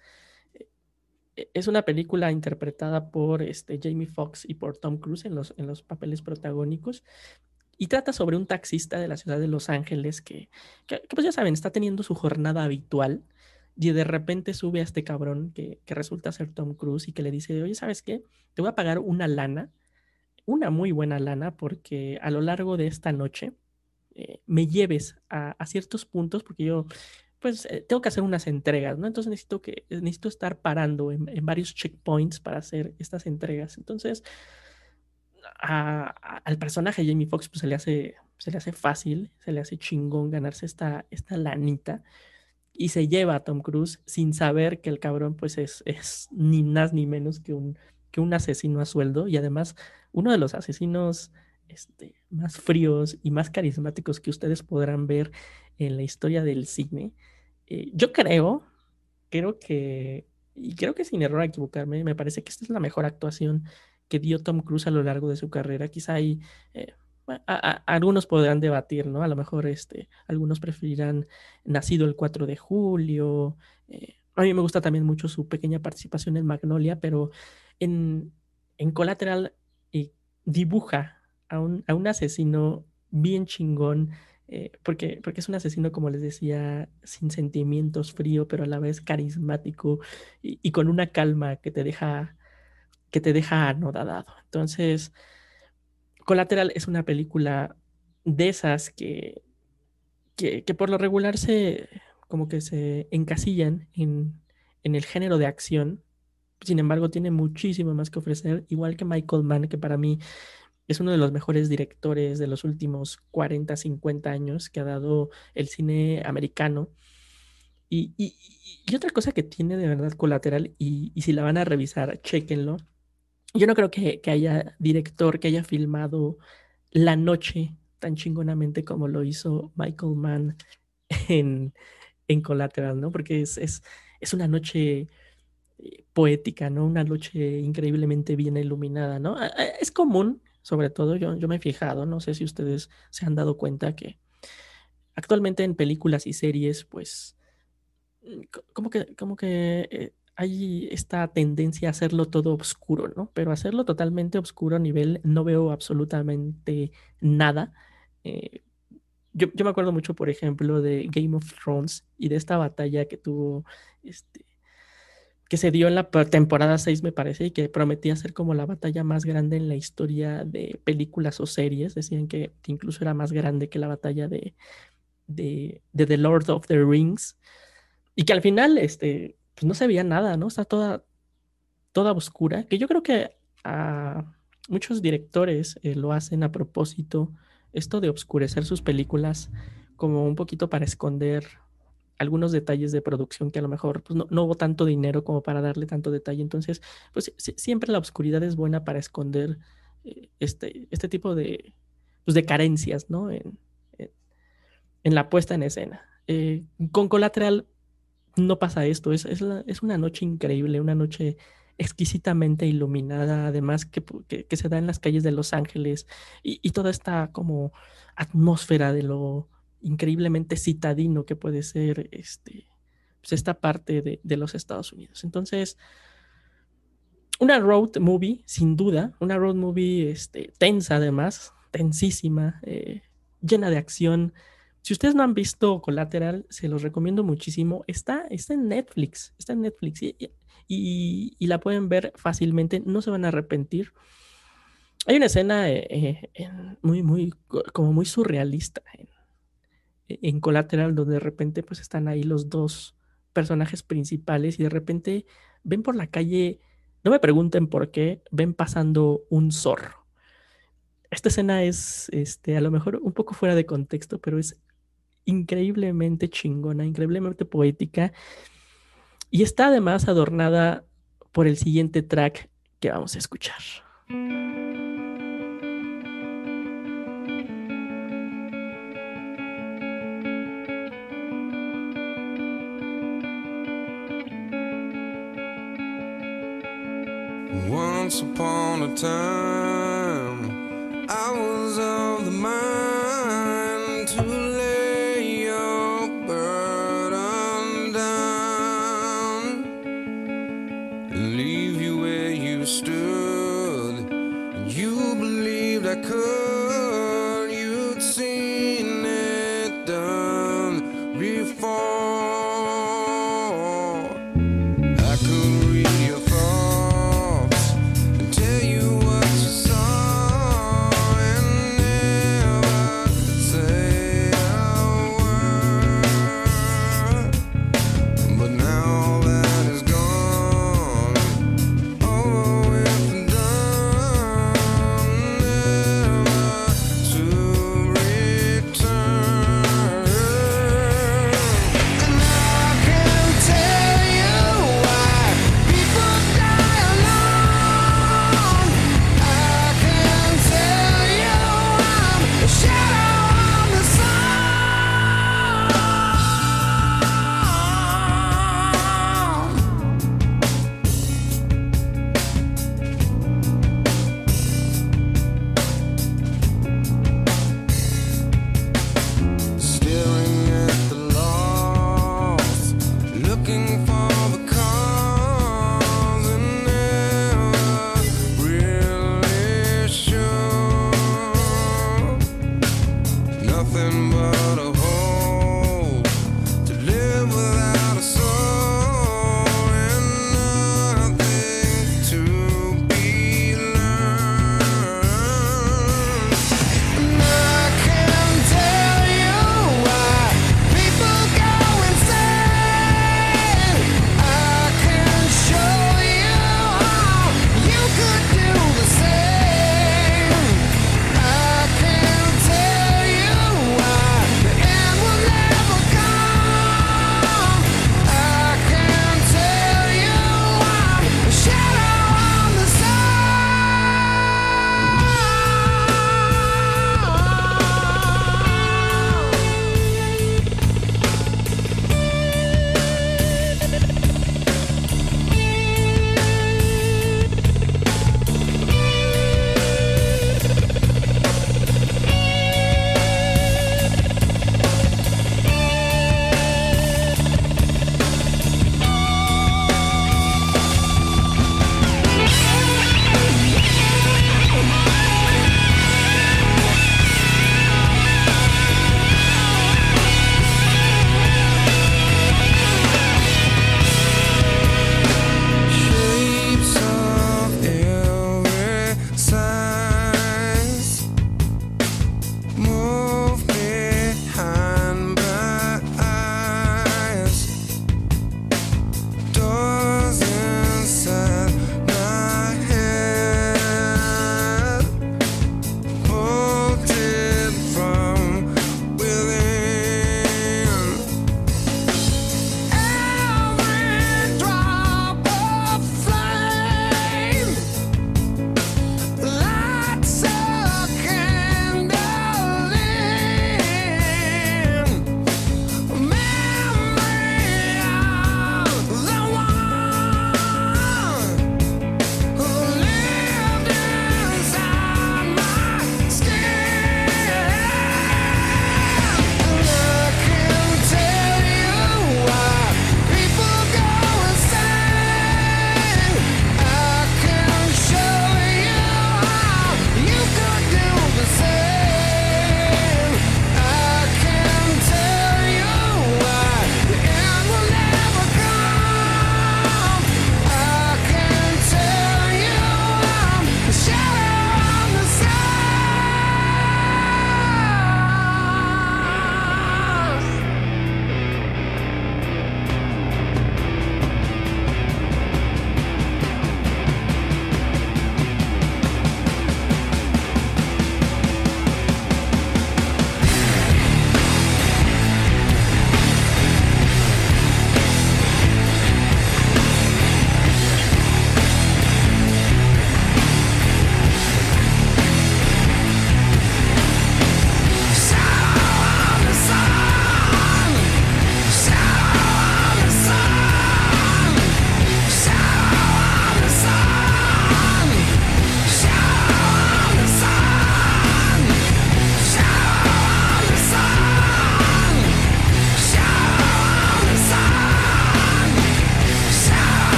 A: es una película interpretada por este, Jamie Foxx y por Tom Cruise en los, en los papeles protagónicos. Y trata sobre un taxista de la ciudad de Los Ángeles que, que, que, pues ya saben, está teniendo su jornada habitual y de repente sube a este cabrón que, que resulta ser Tom Cruise y que le dice, oye, ¿sabes qué? Te voy a pagar una lana, una muy buena lana, porque a lo largo de esta noche eh, me lleves a, a, ciertos puntos, porque yo pues eh, tengo que hacer unas entregas, ¿no? Entonces necesito que necesito estar parando en, varios checkpoints para hacer estas entregas. Entonces, al personaje Jamie Foxx pues, se le hace se le hace fácil, se le hace chingón ganarse esta, esta lanita y se lleva a Tom Cruise sin saber que el cabrón pues es, es ni más ni menos que un, que un asesino a sueldo y además uno de los asesinos este, más fríos y más carismáticos que ustedes podrán ver en la historia del cine. Eh, yo creo, creo que, y creo que sin error a equivocarme, me parece que esta es la mejor actuación que dio Tom Cruise a lo largo de su carrera. Quizá hay, eh, algunos podrán debatir, ¿no? A lo mejor este, algunos preferirán Nacido el 4 de julio. Eh, a mí me gusta también mucho su pequeña participación en Magnolia, pero en, en Collateral dibuja a un, a un asesino bien chingón, eh, porque, porque es un asesino, como les decía, sin sentimientos, frío, pero a la vez carismático y, con una calma que te deja, que te deja anodadado. Entonces, Collateral es una película de esas que, que, por lo regular se como que se encasillan en, en el género de acción. Sin embargo, tiene muchísimo más que ofrecer, igual que Michael Mann, que para mí es uno de los mejores directores de los últimos 40, 50 años que ha dado el cine americano. Y, otra cosa que tiene de verdad colateral, y, si la van a revisar, chequenlo. Yo no creo que, haya director que haya filmado La Noche tan chingonamente como lo hizo Michael Mann en, en Collateral, ¿no? Porque es, es, es una noche eh, poética, ¿no? Una noche increíblemente bien iluminada, ¿no? Es común sobre todo yo, yo me he fijado, no sé si ustedes se han dado cuenta que actualmente en películas y series, pues, mm, como que, como que eh, hay esta tendencia a hacerlo todo oscuro, ¿no? Pero hacerlo totalmente oscuro a nivel, no veo absolutamente nada. Eh, yo, yo, me acuerdo mucho, por ejemplo, de Game of Thrones y de esta batalla que tuvo este, que se dio en la temporada 6, me parece, y que prometía ser como la batalla más grande en la historia de películas o series. Decían que, incluso era más grande que la batalla de, de, The Lord of the Rings. Y que al final, este, pues no se veía nada, ¿no? Está toda, toda oscura. Que yo creo que a muchos directores eh, lo hacen a propósito, esto de oscurecer sus películas como un poquito para esconder algunos detalles de producción que a lo mejor pues, no, hubo tanto dinero como para darle tanto detalle. Entonces, pues siempre la oscuridad es buena para esconder eh, este, este tipo de, pues, de carencias, ¿no? En, en, la puesta en escena. Eh, con Colateral no pasa esto, es, es, una noche increíble, una noche exquisitamente iluminada, además que, que, se da en las calles de Los Ángeles y, y toda esta como atmósfera de lo increíblemente citadino que puede ser este, pues esta parte de, los Estados Unidos. Entonces, una road movie, sin duda, una road movie este, tensa además, tensísima, eh, llena de acción. Si ustedes no han visto Collateral, se los recomiendo muchísimo. Está, está en Netflix, está en Netflix y, y, la pueden ver fácilmente, no se van a arrepentir. Hay una escena eh, eh, muy, muy, como muy surrealista e-, en Collateral, donde de repente pues están ahí los dos personajes principales y de repente ven por la calle, no me pregunten por qué, ven pasando un zorro. Esta escena es, este, a lo mejor un poco fuera de contexto, pero es increíblemente chingona, increíblemente poética y está además adornada por el siguiente track que vamos a escuchar. Once upon a time,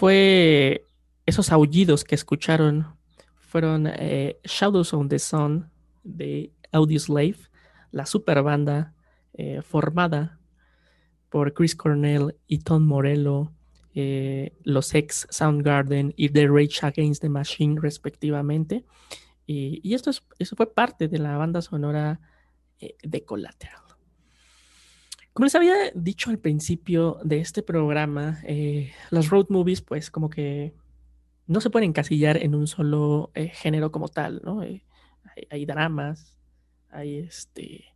A: fue esos aullidos que escucharon fueron eh, Shadows on the Sun de Audioslave, la super banda eh, formada por Chris Cornell y Tom Morello, eh, los ex Soundgarden y The Rage Against the Machine respectivamente. Y, esto es, eso fue parte de la banda sonora de Collateral. Como les había dicho al principio de este programa, las road movies pues como que no se pueden encasillar en un solo eh, género como tal, ¿no? Eh, hay, dramas, hay este,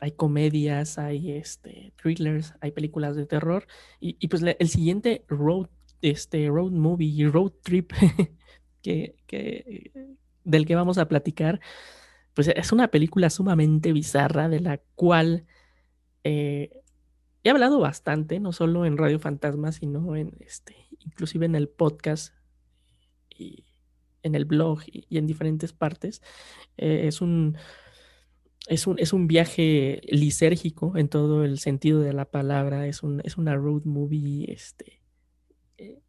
A: hay comedias, hay este, thrillers, hay películas de terror y, pues el siguiente road, este, road movie road trip que, del que vamos a platicar, pues es una película sumamente bizarra de la cual eh, he hablado bastante, no solo en Radio Fantasma, sino en este, inclusive en el podcast y en el blog y, en diferentes partes. Eh, es, un, es, un, es un viaje lisérgico en todo el sentido de la palabra. Es, un, es una road movie este, eh,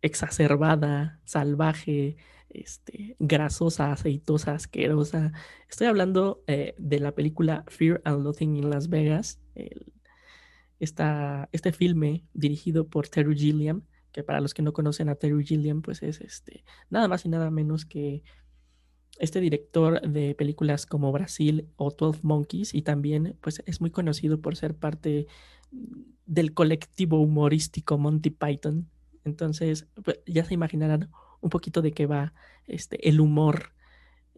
A: exacerbada, salvaje, este, grasosa, aceitosa, asquerosa. Estoy hablando eh, de la película Fear and Loathing in Las Vegas. este filme dirigido por Terry Gilliam que para los que no conocen a Terry Gilliam, pues es este, nada más y nada menos que este director de películas como Brasil o 12 Monkeys y también pues es muy conocido por ser parte del colectivo humorístico Monty Python. Entonces, pues, ya se imaginarán un poquito de qué va este, el humor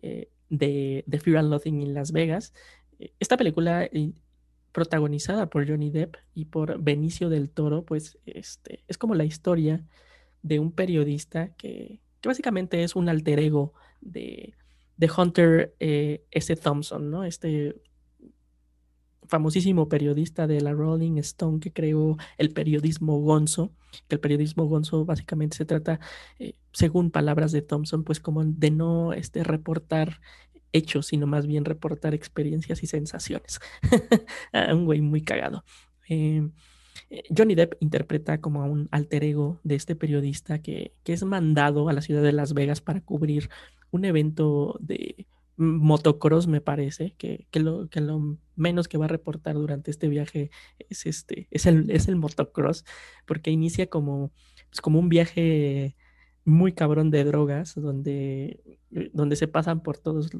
A: eh, de, de Fear and Loathing en Las Vegas. Esta película eh, protagonizada por Johnny Depp y por Benicio del Toro, pues este, es como la historia de un periodista que, básicamente es un alter ego de, de Hunter eh, S. Thompson, ¿no? Este famosísimo periodista de la Rolling Stone que creó el periodismo gonzo, que el periodismo gonzo básicamente se trata, eh, según palabras de Thompson, pues como de no este, reportar hechos, sino más bien reportar experiencias y sensaciones. Ah, un güey muy cagado. Em, eh, Johnny Depp interpreta como a un alter ego de este periodista que, es mandado a la ciudad de Las Vegas para cubrir un evento de motocross, me parece, que, lo, que lo menos que va a reportar durante este viaje es, este, es, el, es el motocross, porque inicia como, pues, como un viaje muy cabrón de drogas, donde, eh, donde se pasan por todas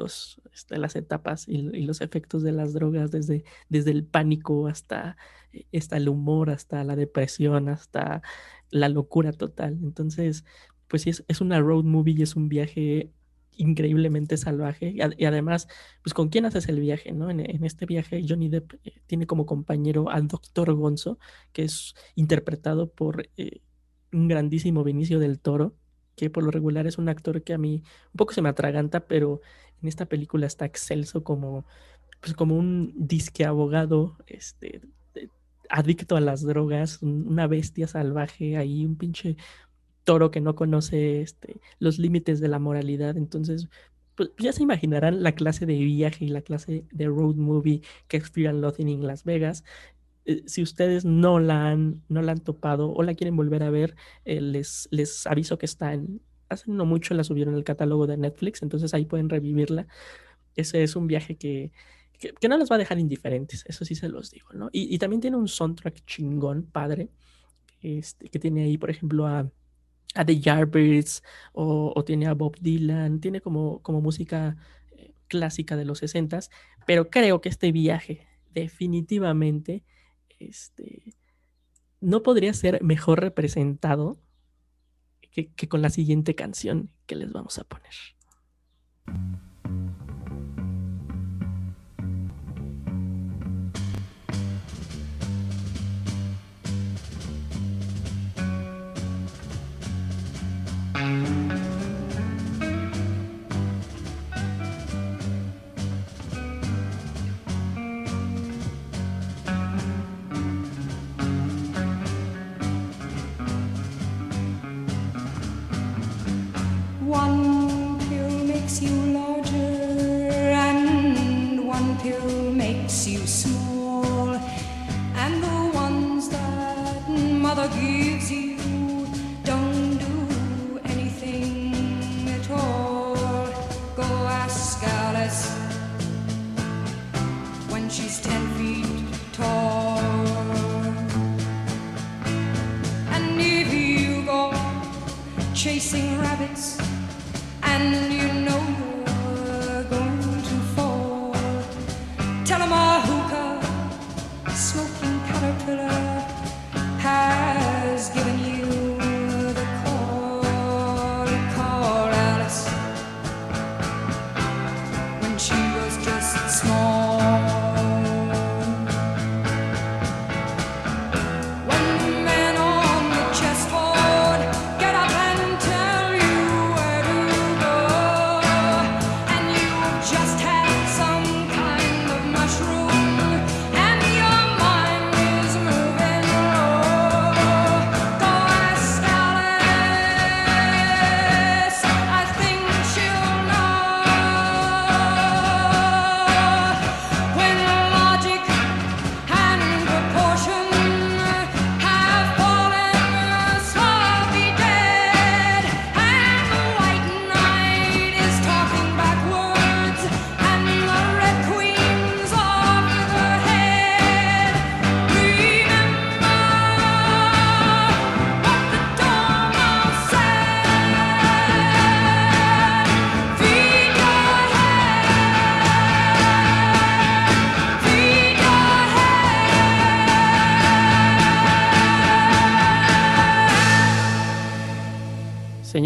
A: este, las etapas y, los efectos de las drogas, desde, desde el pánico hasta, eh, hasta, el humor, hasta la depresión, hasta la locura total. Entonces, pues sí, es, es una road movie y es un viaje increíblemente salvaje y, además, pues con quién haces el viaje, ¿no? En, este viaje Johnny Depp eh, tiene como compañero al doctor Gonzo, que es interpretado por un grandísimo Benicio del Toro, que por lo regular es un actor que a mí un poco se me atraganta, pero en esta película está excelso como, pues como un disque abogado, este, adicto a las drogas, una bestia salvaje, ahí un pinche toro que no conoce este, los límites de la moralidad. Entonces, pues ya se imaginarán la clase de viaje y la clase de road movie que es Fear and en Las Vegas. Eh, si ustedes no la han, no la han topado o la quieren volver a ver, eh, les, les aviso que está en, hace no mucho la subieron el catálogo de Netflix, entonces ahí pueden revivirla. Ese es un viaje que, que, no los va a dejar indiferentes, eso sí se los digo, ¿no? Y, también tiene un soundtrack chingón, padre, este, que tiene ahí, por ejemplo, a, a The Yardbirds o, tiene a Bob Dylan, tiene como, como música eh, clásica de los 60 pero creo que este viaje definitivamente este, no podría ser mejor representado que, que con la siguiente canción que les vamos a poner.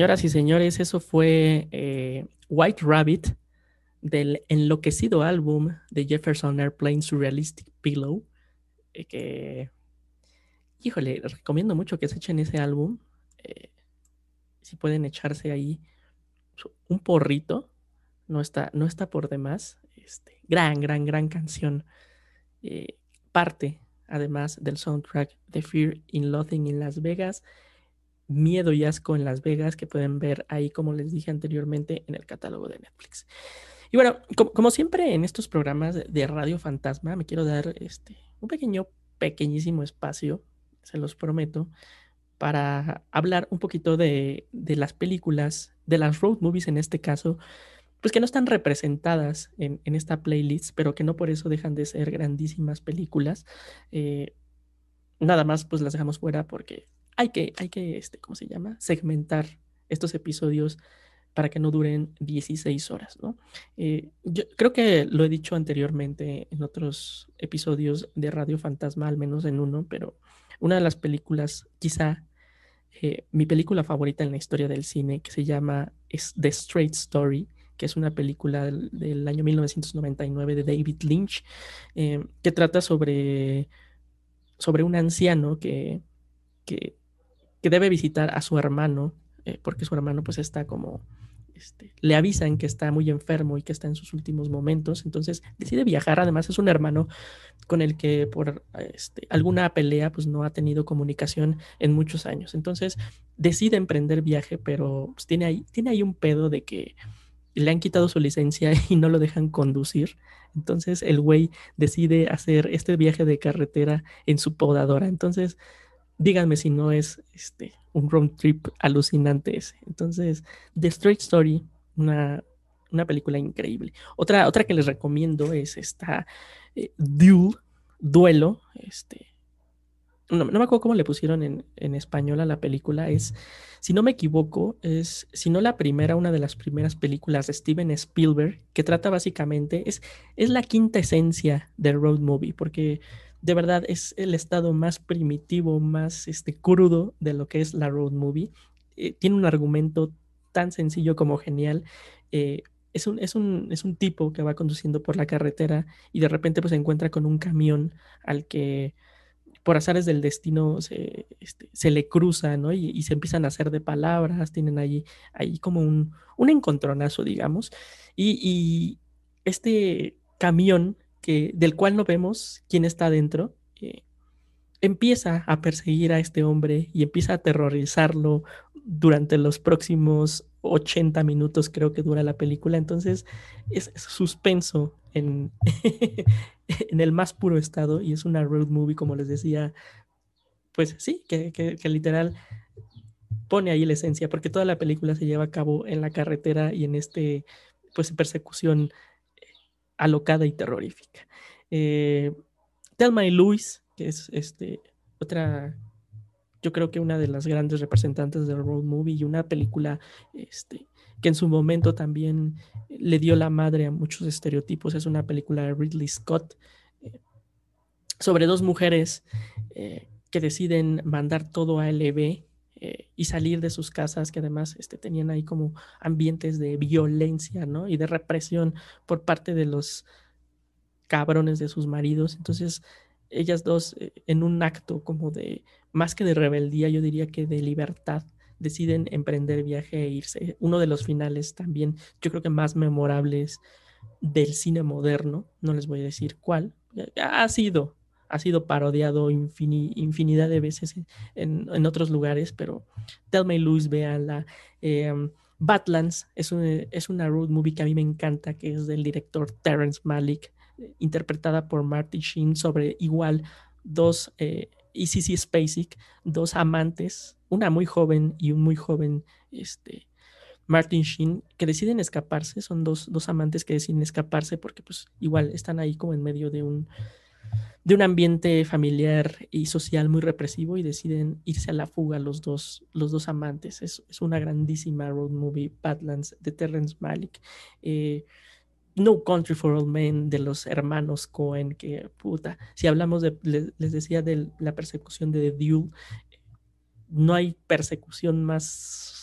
A: Señoras y señores, eso fue eh, White Rabbit del enloquecido álbum de Jefferson Airplane Surrealistic Pillow. eh, que, híjole, recomiendo mucho que se echen ese álbum. eh, si pueden echarse ahí un porrito, no está, no está por demás. Este, gran, gran, gran canción. parte, además, del soundtrack de Fear in Loathing in Las Vegas. Miedo y Asco en Las Vegas, que pueden ver ahí, como les dije anteriormente, en el catálogo de Netflix. Y bueno, como, siempre en estos programas de, de Radio Fantasma, me quiero dar este, un pequeño, pequeñísimo espacio, se los prometo, para hablar un poquito de, de las películas, de las road movies en este caso, pues que no están representadas en, en esta playlist, pero que no por eso dejan de ser grandísimas películas. Eh, nada más, pues las dejamos fuera porque hay que, hay que, este, ¿cómo se llama? Segmentar estos episodios para que no duren 16 horas, ¿no? Eh, yo creo que lo he dicho anteriormente en otros episodios de Radio Fantasma, al menos en uno, pero una de las películas, quizá eh, mi película favorita en la historia del cine, que se llama The Straight Story, que es una película del, del año 1999 de David Lynch, eh, que trata sobre, sobre un anciano que, que, que debe visitar a su hermano, eh, porque su hermano pues está como, este, le avisan que está muy enfermo y que está en sus últimos momentos, entonces decide viajar, además es un hermano con el que por este, alguna pelea pues no ha tenido comunicación en muchos años, entonces decide emprender viaje, pero pues, tiene, ahí, tiene ahí un pedo de que le han quitado su licencia y no lo dejan conducir. Entonces el güey decide hacer este viaje de carretera en su podadora. Entonces, díganme si no es este, un road trip alucinante ese. Entonces, The Straight Story, una, una película increíble. Otra, otra que les recomiendo es esta eh, Duel, Duelo. Este, no, no, me acuerdo cómo le pusieron en, en, español a la película. Es, si no me equivoco, es, si no la primera, una de las primeras películas de Steven Spielberg, que trata básicamente, es, es la quinta esencia del road movie, porque de verdad es el estado más primitivo, más este, crudo de lo que es la road movie. Eh, tiene un argumento tan sencillo como genial. Eh, es un, es, un, es un tipo que va conduciendo por la carretera y de repente pues se encuentra con un camión al que por azares del destino se, este, se le cruza, ¿no? Y, se empiezan a hacer de palabras, tienen ahí, como un, un encontronazo, digamos. Y, este camión que, del cual no vemos quién está dentro, eh, empieza a perseguir a este hombre y empieza a aterrorizarlo durante los próximos 80 minutos, creo que dura la película. Entonces, es, suspenso en, en el más puro estado y es una road movie, como les decía, pues sí, que, que, que, literal pone ahí la esencia, porque toda la película se lleva a cabo en la carretera y en este, pues, persecución alocada y terrorífica. Eh, Thelma y Luis, que es este, otra, yo creo que una de las grandes representantes del road movie y una película este, que en su momento también le dio la madre a muchos estereotipos. Es una película de Ridley Scott eh, sobre dos mujeres eh, que deciden mandar todo a LB eh, y salir de sus casas, que además este, tenían ahí como ambientes de violencia ¿no? y de represión por parte de los cabrones de sus maridos. Entonces, ellas dos, eh, en un acto como de, más que de rebeldía, yo diría que de libertad, deciden emprender viaje e irse. Uno de los finales también, yo creo que más memorables del cine moderno, no les voy a decir cuál, ha sido, ha sido parodiado infini- infinidad de veces en, otros lugares, pero Thelma y Louise, véanla. Eh, Badlands es, un- es una road movie que a mí me encanta, que es del director Terrence Malick, eh, interpretada por Marty Sheen, sobre igual dos, eh, y Sissy Spacek, dos amantes, una muy joven y un muy joven, este, Martin Sheen, que deciden escaparse, son dos, dos amantes que deciden escaparse porque pues igual están ahí como en medio de un, de un ambiente familiar y social muy represivo y deciden irse a la fuga los dos, los dos amantes. Es, una grandísima road movie, Badlands, de Terrence Malick. Eh, no Country for Old Men de los hermanos Cohen, que puta, si hablamos de, les decía de la persecución de The Duel, no hay persecución más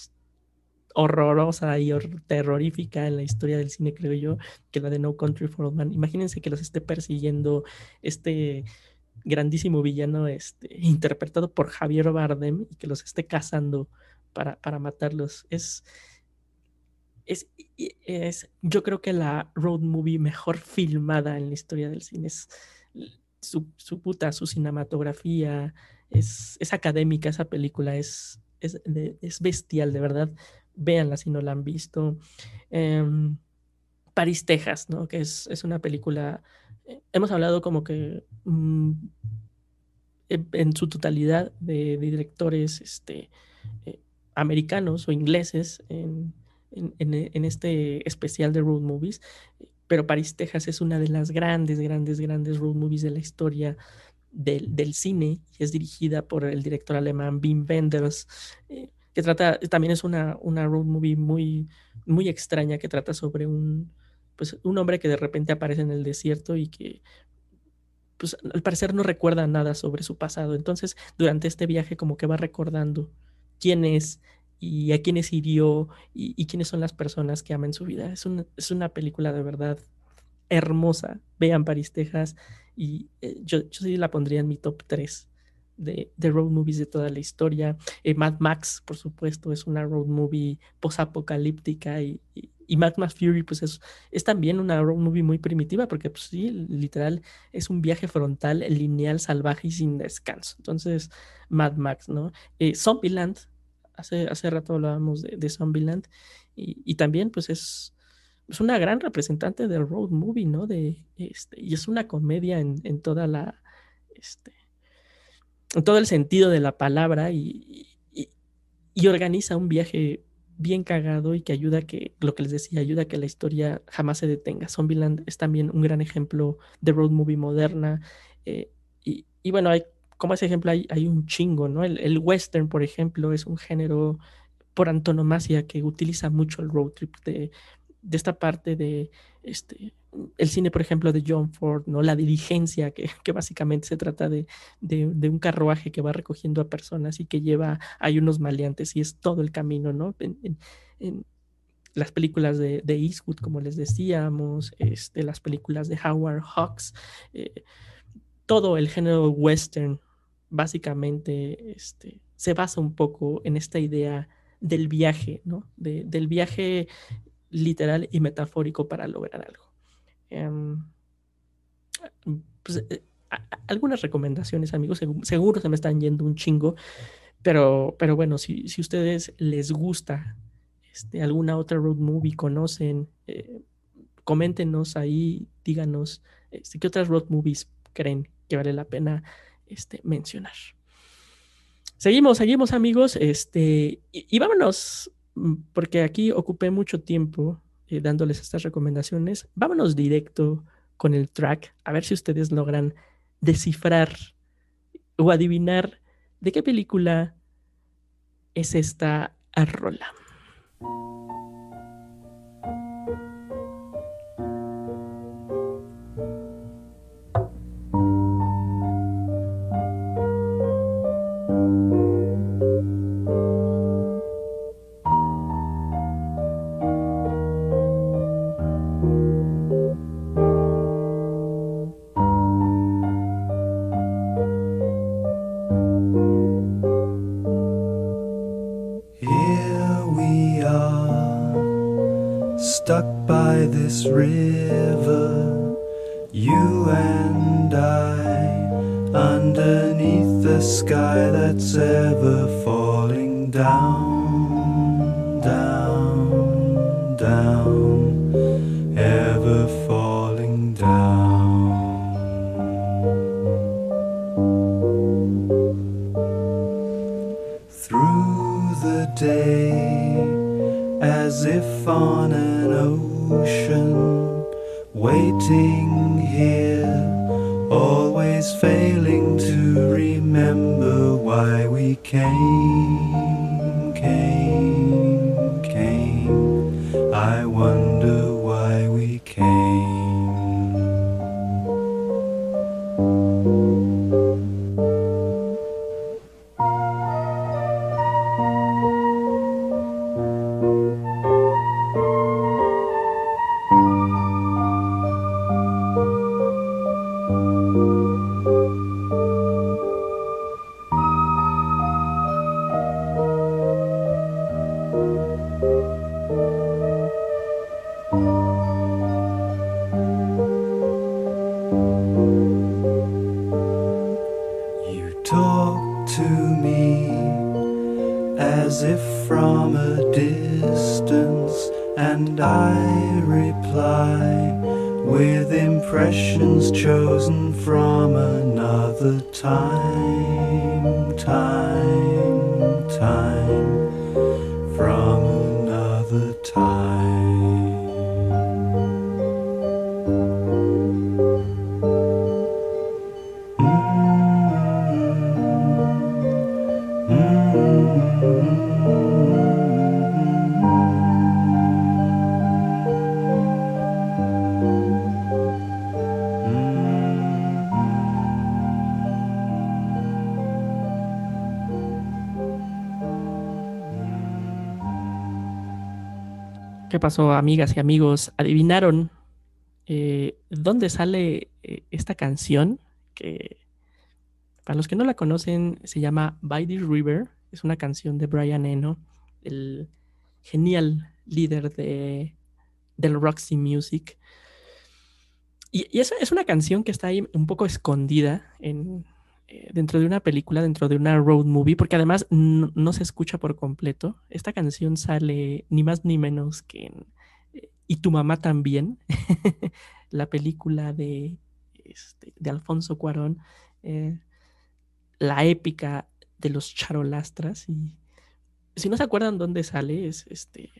A: horrorosa y hor- terrorífica en la historia del cine, creo yo, que la de No Country for Old Men. Imagínense que los esté persiguiendo este grandísimo villano este, interpretado por Javier Bardem y que los esté cazando para, para matarlos. Es, es, es, yo creo que la road movie mejor filmada en la historia del cine es su, su puta, su cinematografía, es, es académica esa película, es, es, es bestial, de verdad. Véanla si no la han visto. Em, París, Texas, ¿no? Que es, es una película, eh, hemos hablado como que mm, en, en su totalidad de, directores este, eh, americanos o ingleses en, en- en este especial de road movies, pero París, Texas es una de las grandes, grandes, grandes road movies de la historia del, del cine y es dirigida por el director alemán Wim Wenders, eh, que trata, también es una, una road movie muy, muy extraña que trata sobre un, pues, un hombre que de repente aparece en el desierto y que pues al parecer no recuerda nada sobre su pasado. Entonces, durante este viaje como que va recordando quién es y a quiénes hirió y, y quiénes son las personas que ama en su vida. Es una, es una película de verdad hermosa. Vean París, Texas y eh, yo, yo sí la pondría en mi top 3 de, road movies de toda la historia. Eh, Mad Max, por supuesto, es una road movie posapocalíptica y, y, Mad Max Fury pues es, es también una road movie muy primitiva porque pues sí, literal es un viaje frontal, lineal, salvaje y sin descanso. Entonces, Mad Max, ¿no? Eh, Zombieland, hace, hace rato hablábamos de, de Zombieland y, y también pues es, es una gran representante del road movie, ¿no? De, este, y es una comedia en, en toda la, este, todo el sentido de la palabra y, y, organiza un viaje bien cagado y que ayuda a que, lo que les decía, ayuda a que la historia jamás se detenga. Zombieland es también un gran ejemplo de road movie moderna. eh, y, y bueno, hay, como ese ejemplo hay, hay un chingo, ¿no? El, el western, por ejemplo, es un género por antonomasia que utiliza mucho el road trip de, de esta parte de este, el cine, por ejemplo, de John Ford, ¿no? La diligencia, que, que básicamente se trata de, de, un carruaje que va recogiendo a personas y que lleva, hay unos maleantes y es todo el camino, ¿no? En, las películas de, de, Eastwood, como les decíamos, este, las películas de Howard Hawks, eh, todo el género western, básicamente, este, se basa un poco en esta idea del viaje, ¿no? De, del viaje literal y metafórico para lograr algo. Um, pues, eh, algunas recomendaciones, amigos, seguro se me están yendo un chingo, pero, pero bueno, si, si ustedes les gusta este, alguna otra road movie, conocen, eh, coméntenos ahí, díganos este, qué otras road movies creen que vale la pena este, mencionar. Seguimos, seguimos amigos, este, y, y vámonos porque aquí ocupé mucho tiempo eh, dándoles estas recomendaciones. Vámonos directo con el track, a ver si ustedes logran descifrar o adivinar ¿De qué película es esta rola?
D: Time,
A: pasó, amigas y amigos? ¿Adivinaron eh, dónde sale eh, esta canción? Que para los que no la conocen, se llama By the River. Es una canción de Brian Eno, el genial líder de, del Roxy Music. Y, es, es una canción que está ahí un poco escondida en, eh, dentro de una película, dentro de una road movie, porque además no, se escucha por completo. Esta canción sale ni más ni menos que en eh, Y tu mamá también, la película de, este, de Alfonso Cuarón, eh, la épica de los charolastras. Y si no se acuerdan dónde sale, es este,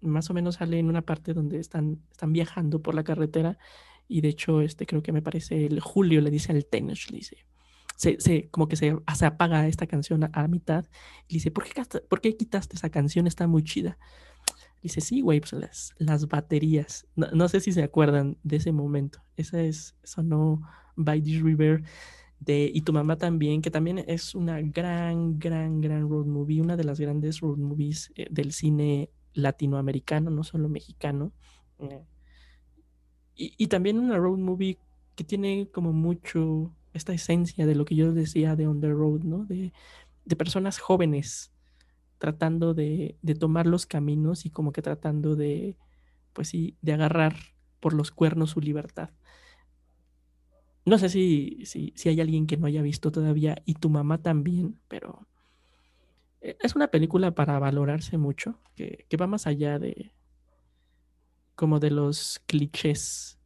A: más o menos sale en una parte donde están, están viajando por la carretera. Y de hecho, este, creo que me parece el Julio le dice al Tenech, le dice, se, se- como que se, se apaga esta canción a, a mitad. Y dice, ¿por qué, ¿por qué quitaste esa canción? Está muy chida. Le dice, sí, güey, pues las, las baterías. No, no sé si se acuerdan de ese momento. Esa es, sonó By This River de Y tu mamá también, que también es una gran, gran, gran road movie, una de las grandes road movies eh, del cine latinoamericano, no solo mexicano. Eh, y, y también una road movie que tiene como mucho esta esencia de lo que yo decía de On the Road, ¿no? De, de personas jóvenes tratando de, de tomar los caminos y como que tratando de, pues sí, de agarrar por los cuernos su libertad. No sé si, si, si hay alguien que no haya visto todavía y tu mamá también, pero eh, es una película para valorarse mucho, que, que va más allá de como de los clichés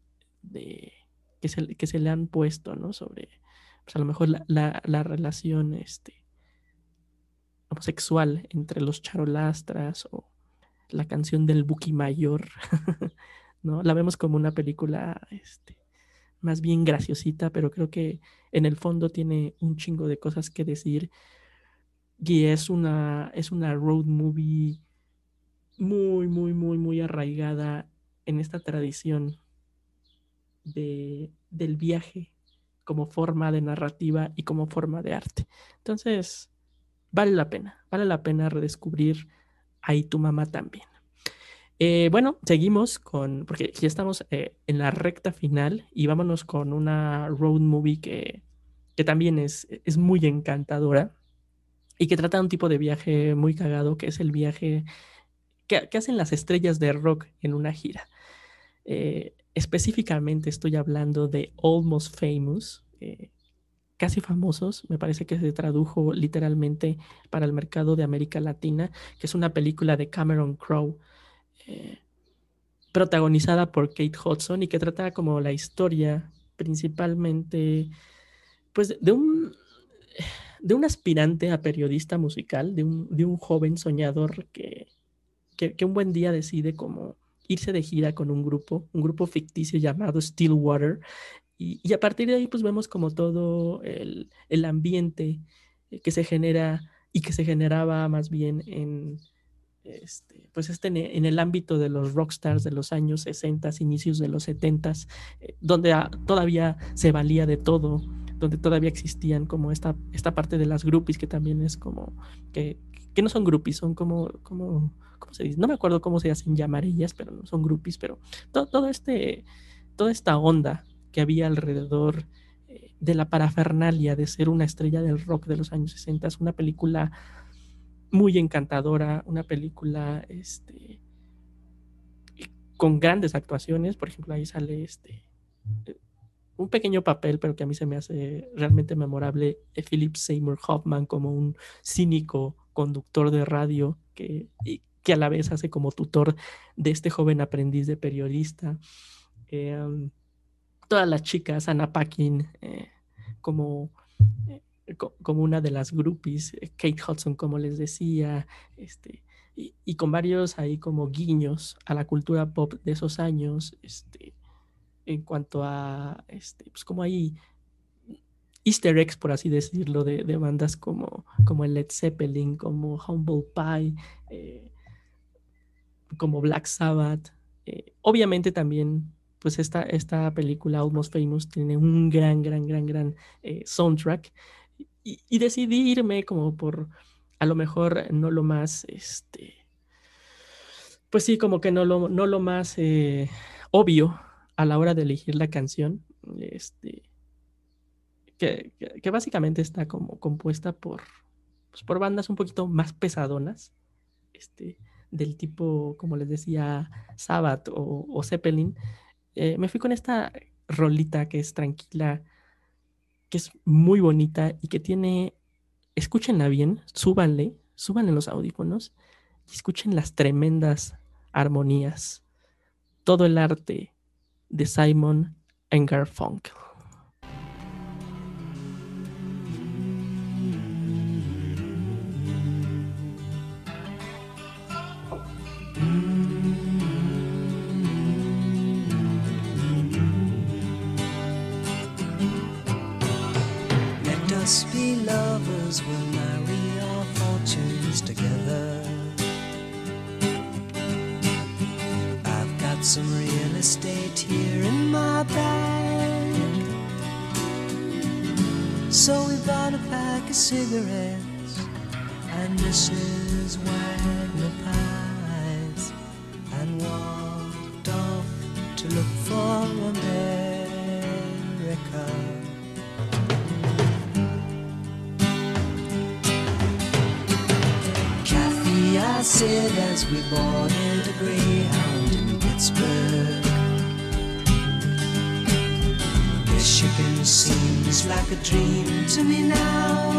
A: de, que, se, que se le han puesto, ¿no? Sobre, pues a lo mejor la, la, la relación este, homosexual entre los charolastras o la canción del Buki Mayor, ¿no? La vemos como una película este, más bien graciosita, pero creo que en el fondo tiene un chingo de cosas que decir. y es una, es una road movie muy, muy, muy, muy arraigada en esta tradición de, del viaje como forma de narrativa y como forma de arte. Entonces, vale la pena, vale la pena redescubrir ahí tu mamá también. Eh, bueno, seguimos con, porque ya estamos eh, en la recta final y vámonos con una road movie que, que también es, es muy encantadora y que trata de un tipo de viaje muy cagado, que es el viaje que, que hacen las estrellas de rock en una gira. Eh, específicamente estoy hablando de Almost Famous, eh, casi famosos, me parece que se tradujo literalmente para el mercado de América Latina, que es una película de Cameron Crowe, eh, protagonizada por Kate Hudson y que trata como la historia principalmente, pues, de un, de un aspirante a periodista musical, de un, de un joven soñador que, que, que un buen día decide como irse de gira con un grupo, un grupo ficticio llamado Stillwater, y, y a partir de ahí pues vemos como todo el, el ambiente que se genera y que se generaba más bien en, este, pues este, en, el ámbito de los rockstars de los años 60, inicios de los 70, eh, donde todavía se valía de todo, donde todavía existían como esta, esta parte de las groupies que también es como, que, que no son groupies, son como, como, ¿cómo se dice? No me acuerdo cómo se hacen llamar ellas, pero no son groupies, pero to- todo este, toda esta onda que había alrededor eh, de la parafernalia de ser una estrella del rock de los años 60, es una película muy encantadora, una película este, con grandes actuaciones, por ejemplo, ahí sale este un pequeño papel, pero que a mí se me hace realmente memorable, Philip Seymour Hoffman como un cínico conductor de radio que, que a la vez hace como tutor de este joven aprendiz de periodista. Um, todas las chicas, Anna Paquin, eh, como, eh, co- como una de las groupies, eh, Kate Hudson, como les decía, este, y, y con varios ahí como guiños a la cultura pop de esos años, este, en cuanto a, este, pues como hay easter eggs, por así decirlo, de, bandas como, como el Led Zeppelin, como Humble Pie, eh, como Black Sabbath. Eh, obviamente también, pues esta, esta película, Almost Famous, tiene un gran, gran, gran, gran eh, soundtrack. Y, y decidí irme como por, a lo mejor, no lo más, este, pues sí, como que no lo, no lo más obvio a la hora de elegir la canción. Este, que, básicamente está como compuesta por, pues, por bandas un poquito más pesadonas, este, del tipo, como les decía, Sabbath o, o Zeppelin. Eh, me fui con esta rolita que es tranquila, que es muy bonita y que tiene, escúchenla bien, súbanle, súbanle los audífonos y escuchen las tremendas armonías, todo el arte de Simon Garfunkel.
B: Real estate here in my bag. So we bought a pack of cigarettes and Mrs. Wagner pies and walked off to look for America. Kathy, I said as we boarded a Greyhound in Pittsburgh. Michigan seems like a dream to me now.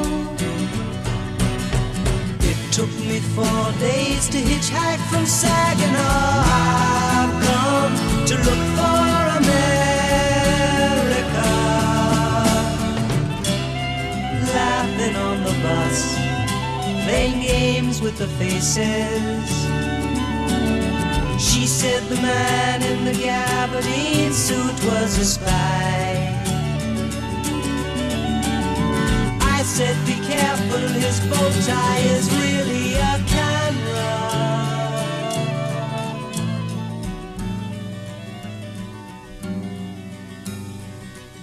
B: It took me four days to hitchhike from Saginaw. I've come to look for America. Laughing on the bus playing games with the faces. She said the man in the gabardine suit was a spy. Said, be careful, his bow tie is really a camera.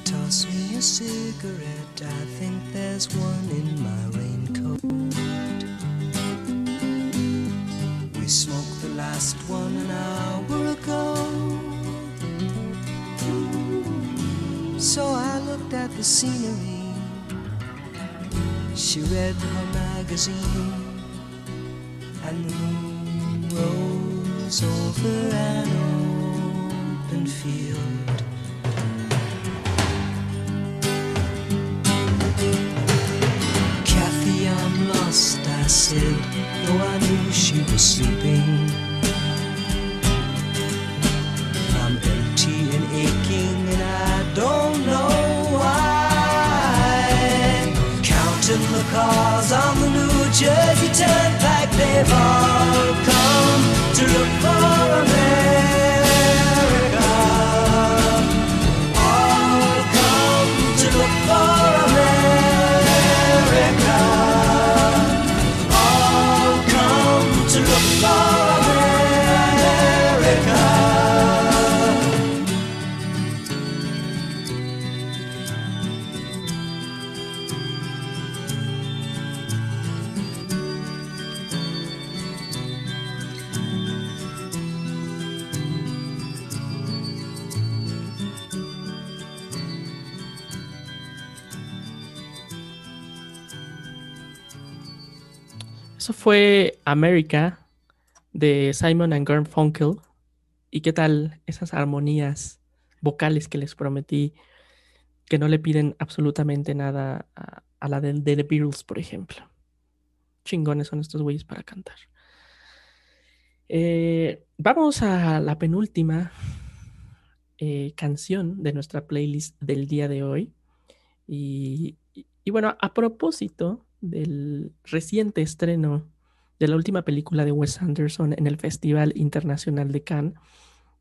B: Toss me a cigarette, I think there's one in my raincoat. We smoked the last one an hour ago. So I looked at the scenery. She read her magazine, and the moon rose over an open field. Kathy, I'm lost, I said, though I knew she was sleeping. They've all come to look for
A: fue America de Simon and Garfunkel. ¿Y qué tal esas armonías vocales que les prometí que no le piden absolutamente nada a, la de The Beatles, por ejemplo? Chingones son estos güeyes para cantar. Eh, vamos a la penúltima eh, canción de nuestra playlist del día de hoy. Y bueno, a propósito del reciente estreno de la última película de Wes Anderson en el Festival Internacional de Cannes,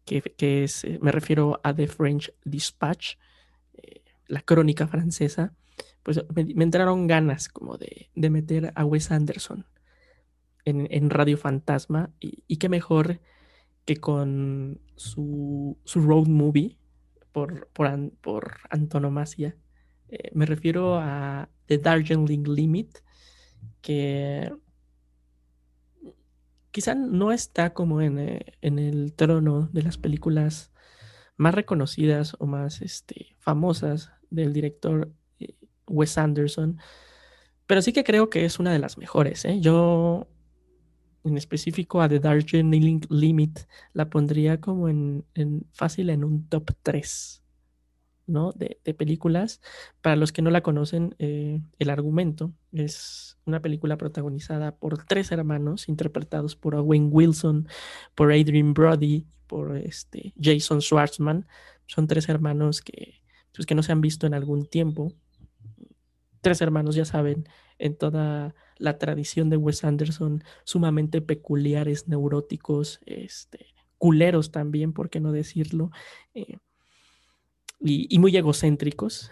A: que, que es, eh, me refiero a The French Dispatch, eh, la crónica francesa, pues me, entraron ganas como de, de meter a Wes Anderson en, en Radio Fantasma y, qué mejor que con su, su road movie por, por, por antonomasia. Eh, me refiero a The Darjeeling Limit, que quizá no está como en, eh, en el trono de las películas más reconocidas o más este, famosas del director eh, Wes Anderson, pero sí que creo que es una de las mejores. ¿eh? Yo, en específico a The Darjeeling Limit, la pondría como en fácil en un top 3 ¿no? de, películas. Para los que no la conocen, eh, el argumento es una película protagonizada por tres hermanos, interpretados por Owen Wilson, por Adrian Brody, por este, Jason Schwartzman. Son tres hermanos que, pues, que no se han visto en algún tiempo. Tres hermanos, ya saben, en toda la tradición de Wes Anderson, sumamente peculiares, neuróticos, este, culeros también, por qué no decirlo. eh, y, y muy egocéntricos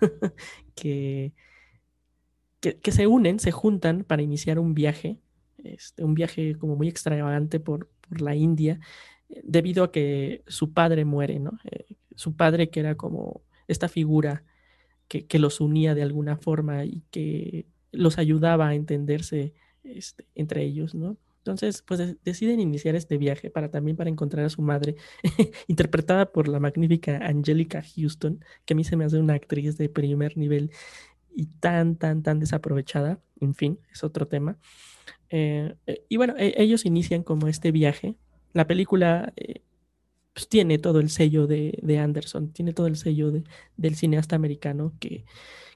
A: que, que, se unen, se juntan para iniciar un viaje, este, un viaje como muy extravagante por, por la India, eh, debido a que su padre muere, ¿no? Eh, su padre que era como esta figura que, que los unía de alguna forma y que los ayudaba a entenderse este, entre ellos, ¿no? Entonces, pues de- deciden iniciar este viaje para también para encontrar a su madre, interpretada por la magnífica Angelica Houston, que a mí se me hace una actriz de primer nivel y tan, tan, tan desaprovechada. En fin, es otro tema. Eh, eh, y bueno, e- ellos inician como este viaje. La película eh, pues, tiene todo el sello de, de Anderson, tiene todo el sello de- del cineasta americano que,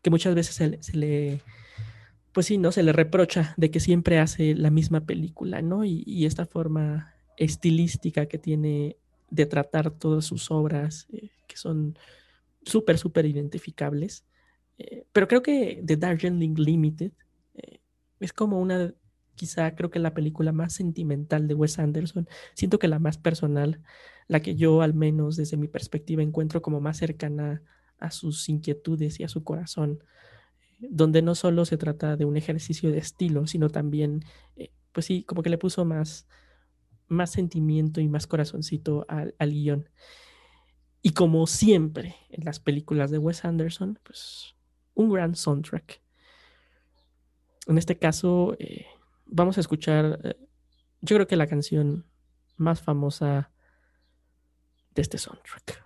A: que muchas veces se, se le, pues sí, ¿no? Se le reprocha de que siempre hace la misma película, ¿no? Y, esta forma estilística que tiene de tratar todas sus obras, eh, que son súper, súper identificables. Eh, pero creo que The Darjeeling Limited eh, es como una, quizá creo que la película más sentimental de Wes Anderson. Siento que la más personal, la que yo al menos desde mi perspectiva encuentro como más cercana a sus inquietudes y a su corazón. Donde no solo se trata de un ejercicio de estilo, sino también, eh, pues sí, como que le puso más, más sentimiento y más corazoncito al, al guion. Y como siempre en las películas de Wes Anderson, pues un gran soundtrack. En este caso, eh, vamos a escuchar, eh, yo creo que la canción más famosa de este soundtrack.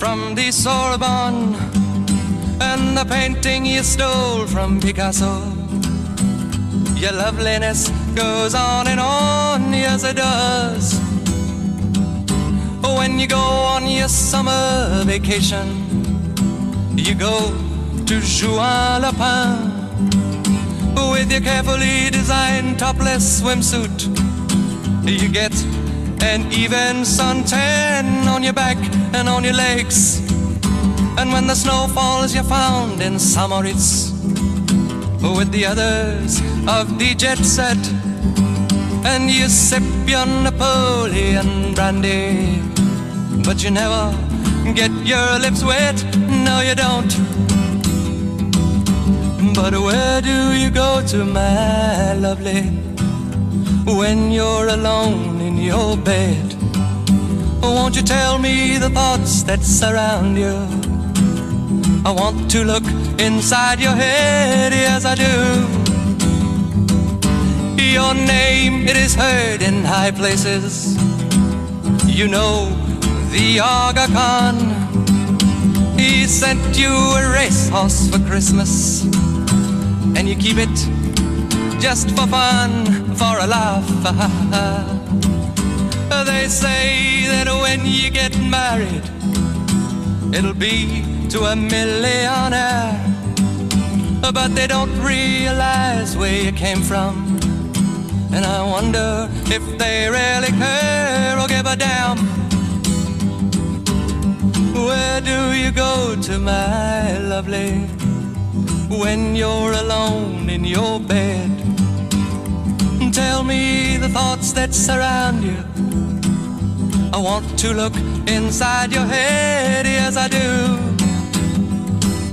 E: from the Sorbonne and the painting you stole from Picasso. Your loveliness goes on and on, yes it does. When you go on your summer vacation, you go to Juan Lapin with your carefully designed topless swimsuit. You get an even suntan on your back and on your legs. And when the snow falls, you're found in Samoritz with the others of the jet set. And you sip your Napoleon brandy, but you never get your lips wet. No, you don't. But where do you go to, my lovely, when you're alone your bed? Won't you tell me the thoughts that surround you? I want to look inside your head, yes I do. Your name, it is heard in high places. You know the Aga Khan. He sent you a racehorse for Christmas and you keep it just for fun, for a laugh. they say that when you get married, it'll be to a millionaire. But they don't realize where you came from. And I wonder if they really care or give a damn. Where do you go to, my lovely? when you're alone in your bed. Tell me the thoughts that surround you. I want to look inside your head, yes, I do.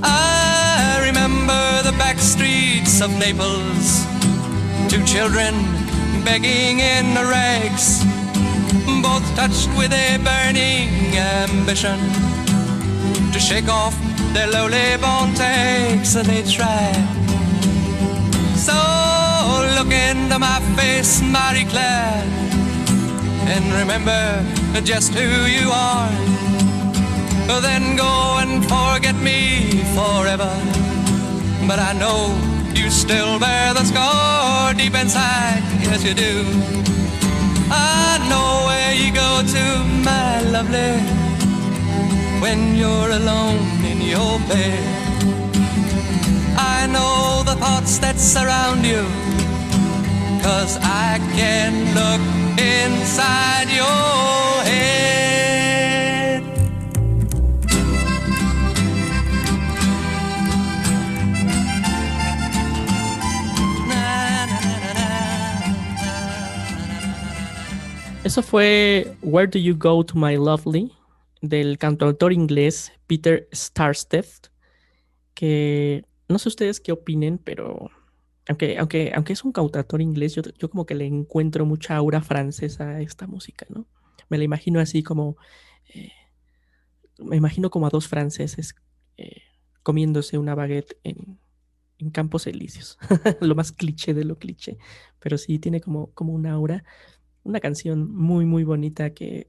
E: I remember the back streets of Naples, two children begging in the rags, both touched with a burning ambition to shake off their lowly born takes and they try. So look into my face, Marie Claire, and remember just who you are. Then go and forget me forever. But I know you still bear the scar deep inside, yes you do. I know where you go to, my lovely when you're alone in your bed. I know the thoughts that surround you, cause I can look inside your
A: Eso fue Where Do You Go to My Lovely del cantautor inglés Peter Starstead, que no sé ustedes qué opinen, pero aunque, aunque, aunque es un cantautor inglés, yo, yo como que le encuentro mucha aura francesa a esta música, ¿no? Me la imagino así como, eh, me imagino como a dos franceses eh, comiéndose una baguette en, en Campos Elíseos, lo más cliché de lo cliché, pero sí tiene como, como una aura, una canción muy, muy bonita que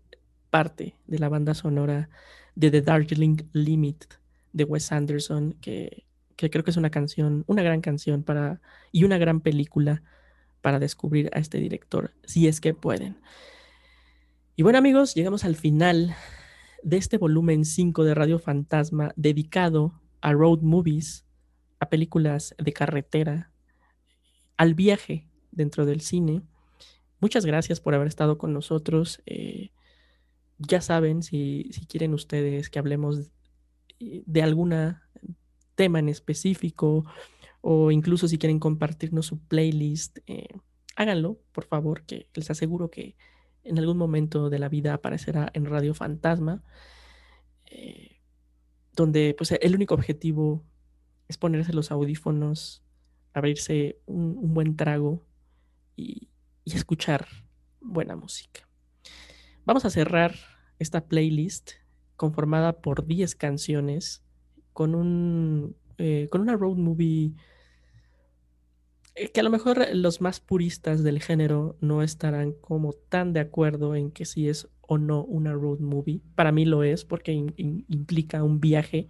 A: parte de la banda sonora de The Darjeeling Limit de Wes Anderson, que, que creo que es una canción, una gran canción para, y una gran película para descubrir a este director, si es que pueden. Y bueno amigos, llegamos al final de este volumen 5 de Radio Fantasma dedicado a road movies, a películas de carretera, al viaje dentro del cine. Muchas gracias por haber estado con nosotros. Eh, ya saben, si, si, quieren ustedes que hablemos de algún tema en específico o incluso si quieren compartirnos su playlist, eh, háganlo, por favor, que les aseguro que en algún momento de la vida aparecerá en Radio Fantasma, eh, donde pues el único objetivo es ponerse los audífonos, abrirse un, un buen trago y, y, escuchar buena música. Vamos a cerrar esta playlist conformada por 10 canciones con, un, eh, con una road movie que a lo mejor los más puristas del género no estarán como tan de acuerdo en que si es o no una road movie. Para mí lo es porque implica un viaje,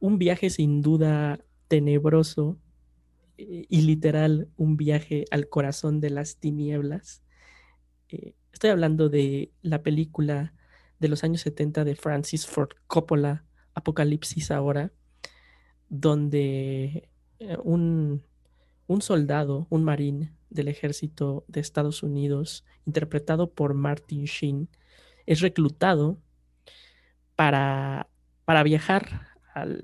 A: un viaje sin duda tenebroso eh, y literal un viaje al corazón de las tinieblas. Eh, estoy hablando de la película de los años 70 de Francis Ford Coppola, Apocalipsis ahora, donde eh, un un soldado, un marín del ejército de Estados Unidos, interpretado por Martin Sheen, es reclutado para, para viajar al,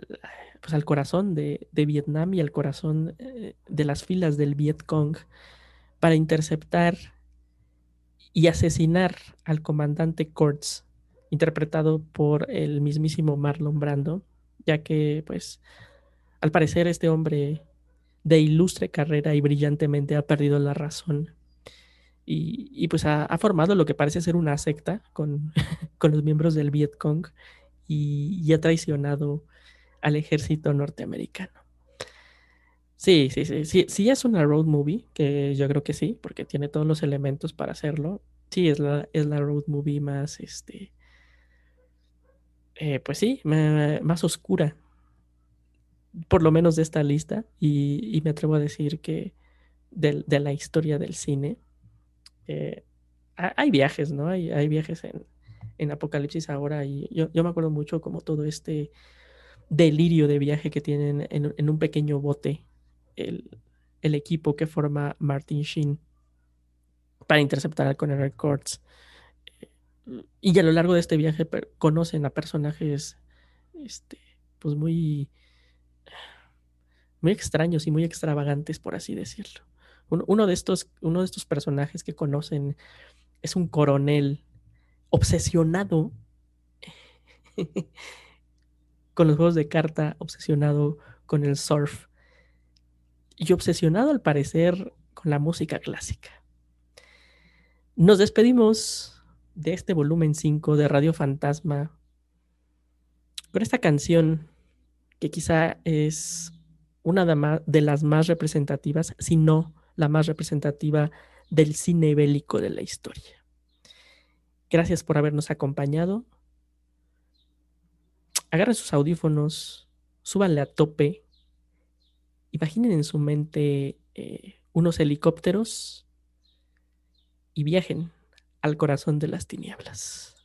A: pues al corazón de, de, Vietnam y al corazón eh, de las filas del Vietcong para interceptar y asesinar al comandante Kurtz, interpretado por el mismísimo Marlon Brando, ya que, pues, al parecer este hombre de ilustre carrera y brillantemente ha perdido la razón. Y, y pues ha, formado lo que parece ser una secta con, con los miembros del Vietcong y, y, ha traicionado al ejército norteamericano. Sí, sí, sí, sí, sí es una road movie, que yo creo que sí, porque tiene todos los elementos para hacerlo. Sí, es la, es la road movie más, este, eh, pues sí, más oscura por lo menos de esta lista, y, y me atrevo a decir que de, de, la historia del cine, eh, hay viajes, ¿no? Hay, hay viajes en, en, Apocalipsis ahora, y yo, yo, me acuerdo mucho como todo este delirio de viaje que tienen en, un pequeño bote el, el, equipo que forma Martin Sheen para interceptar al Conner Records. Y a lo largo de este viaje conocen a personajes este, pues muy muy extraños y muy extravagantes, por así decirlo. Uno, uno, de estos, uno de estos personajes que conocen es un coronel obsesionado con los juegos de carta, obsesionado con el surf y obsesionado al parecer con la música clásica. Nos despedimos de este volumen 5 de Radio Fantasma con esta canción que quizá es una de las más representativas, si no la más representativa del cine bélico de la historia. Gracias por habernos acompañado. Agarren sus audífonos, súbanle a tope, imaginen en su mente eh, unos helicópteros y viajen al corazón de las tinieblas.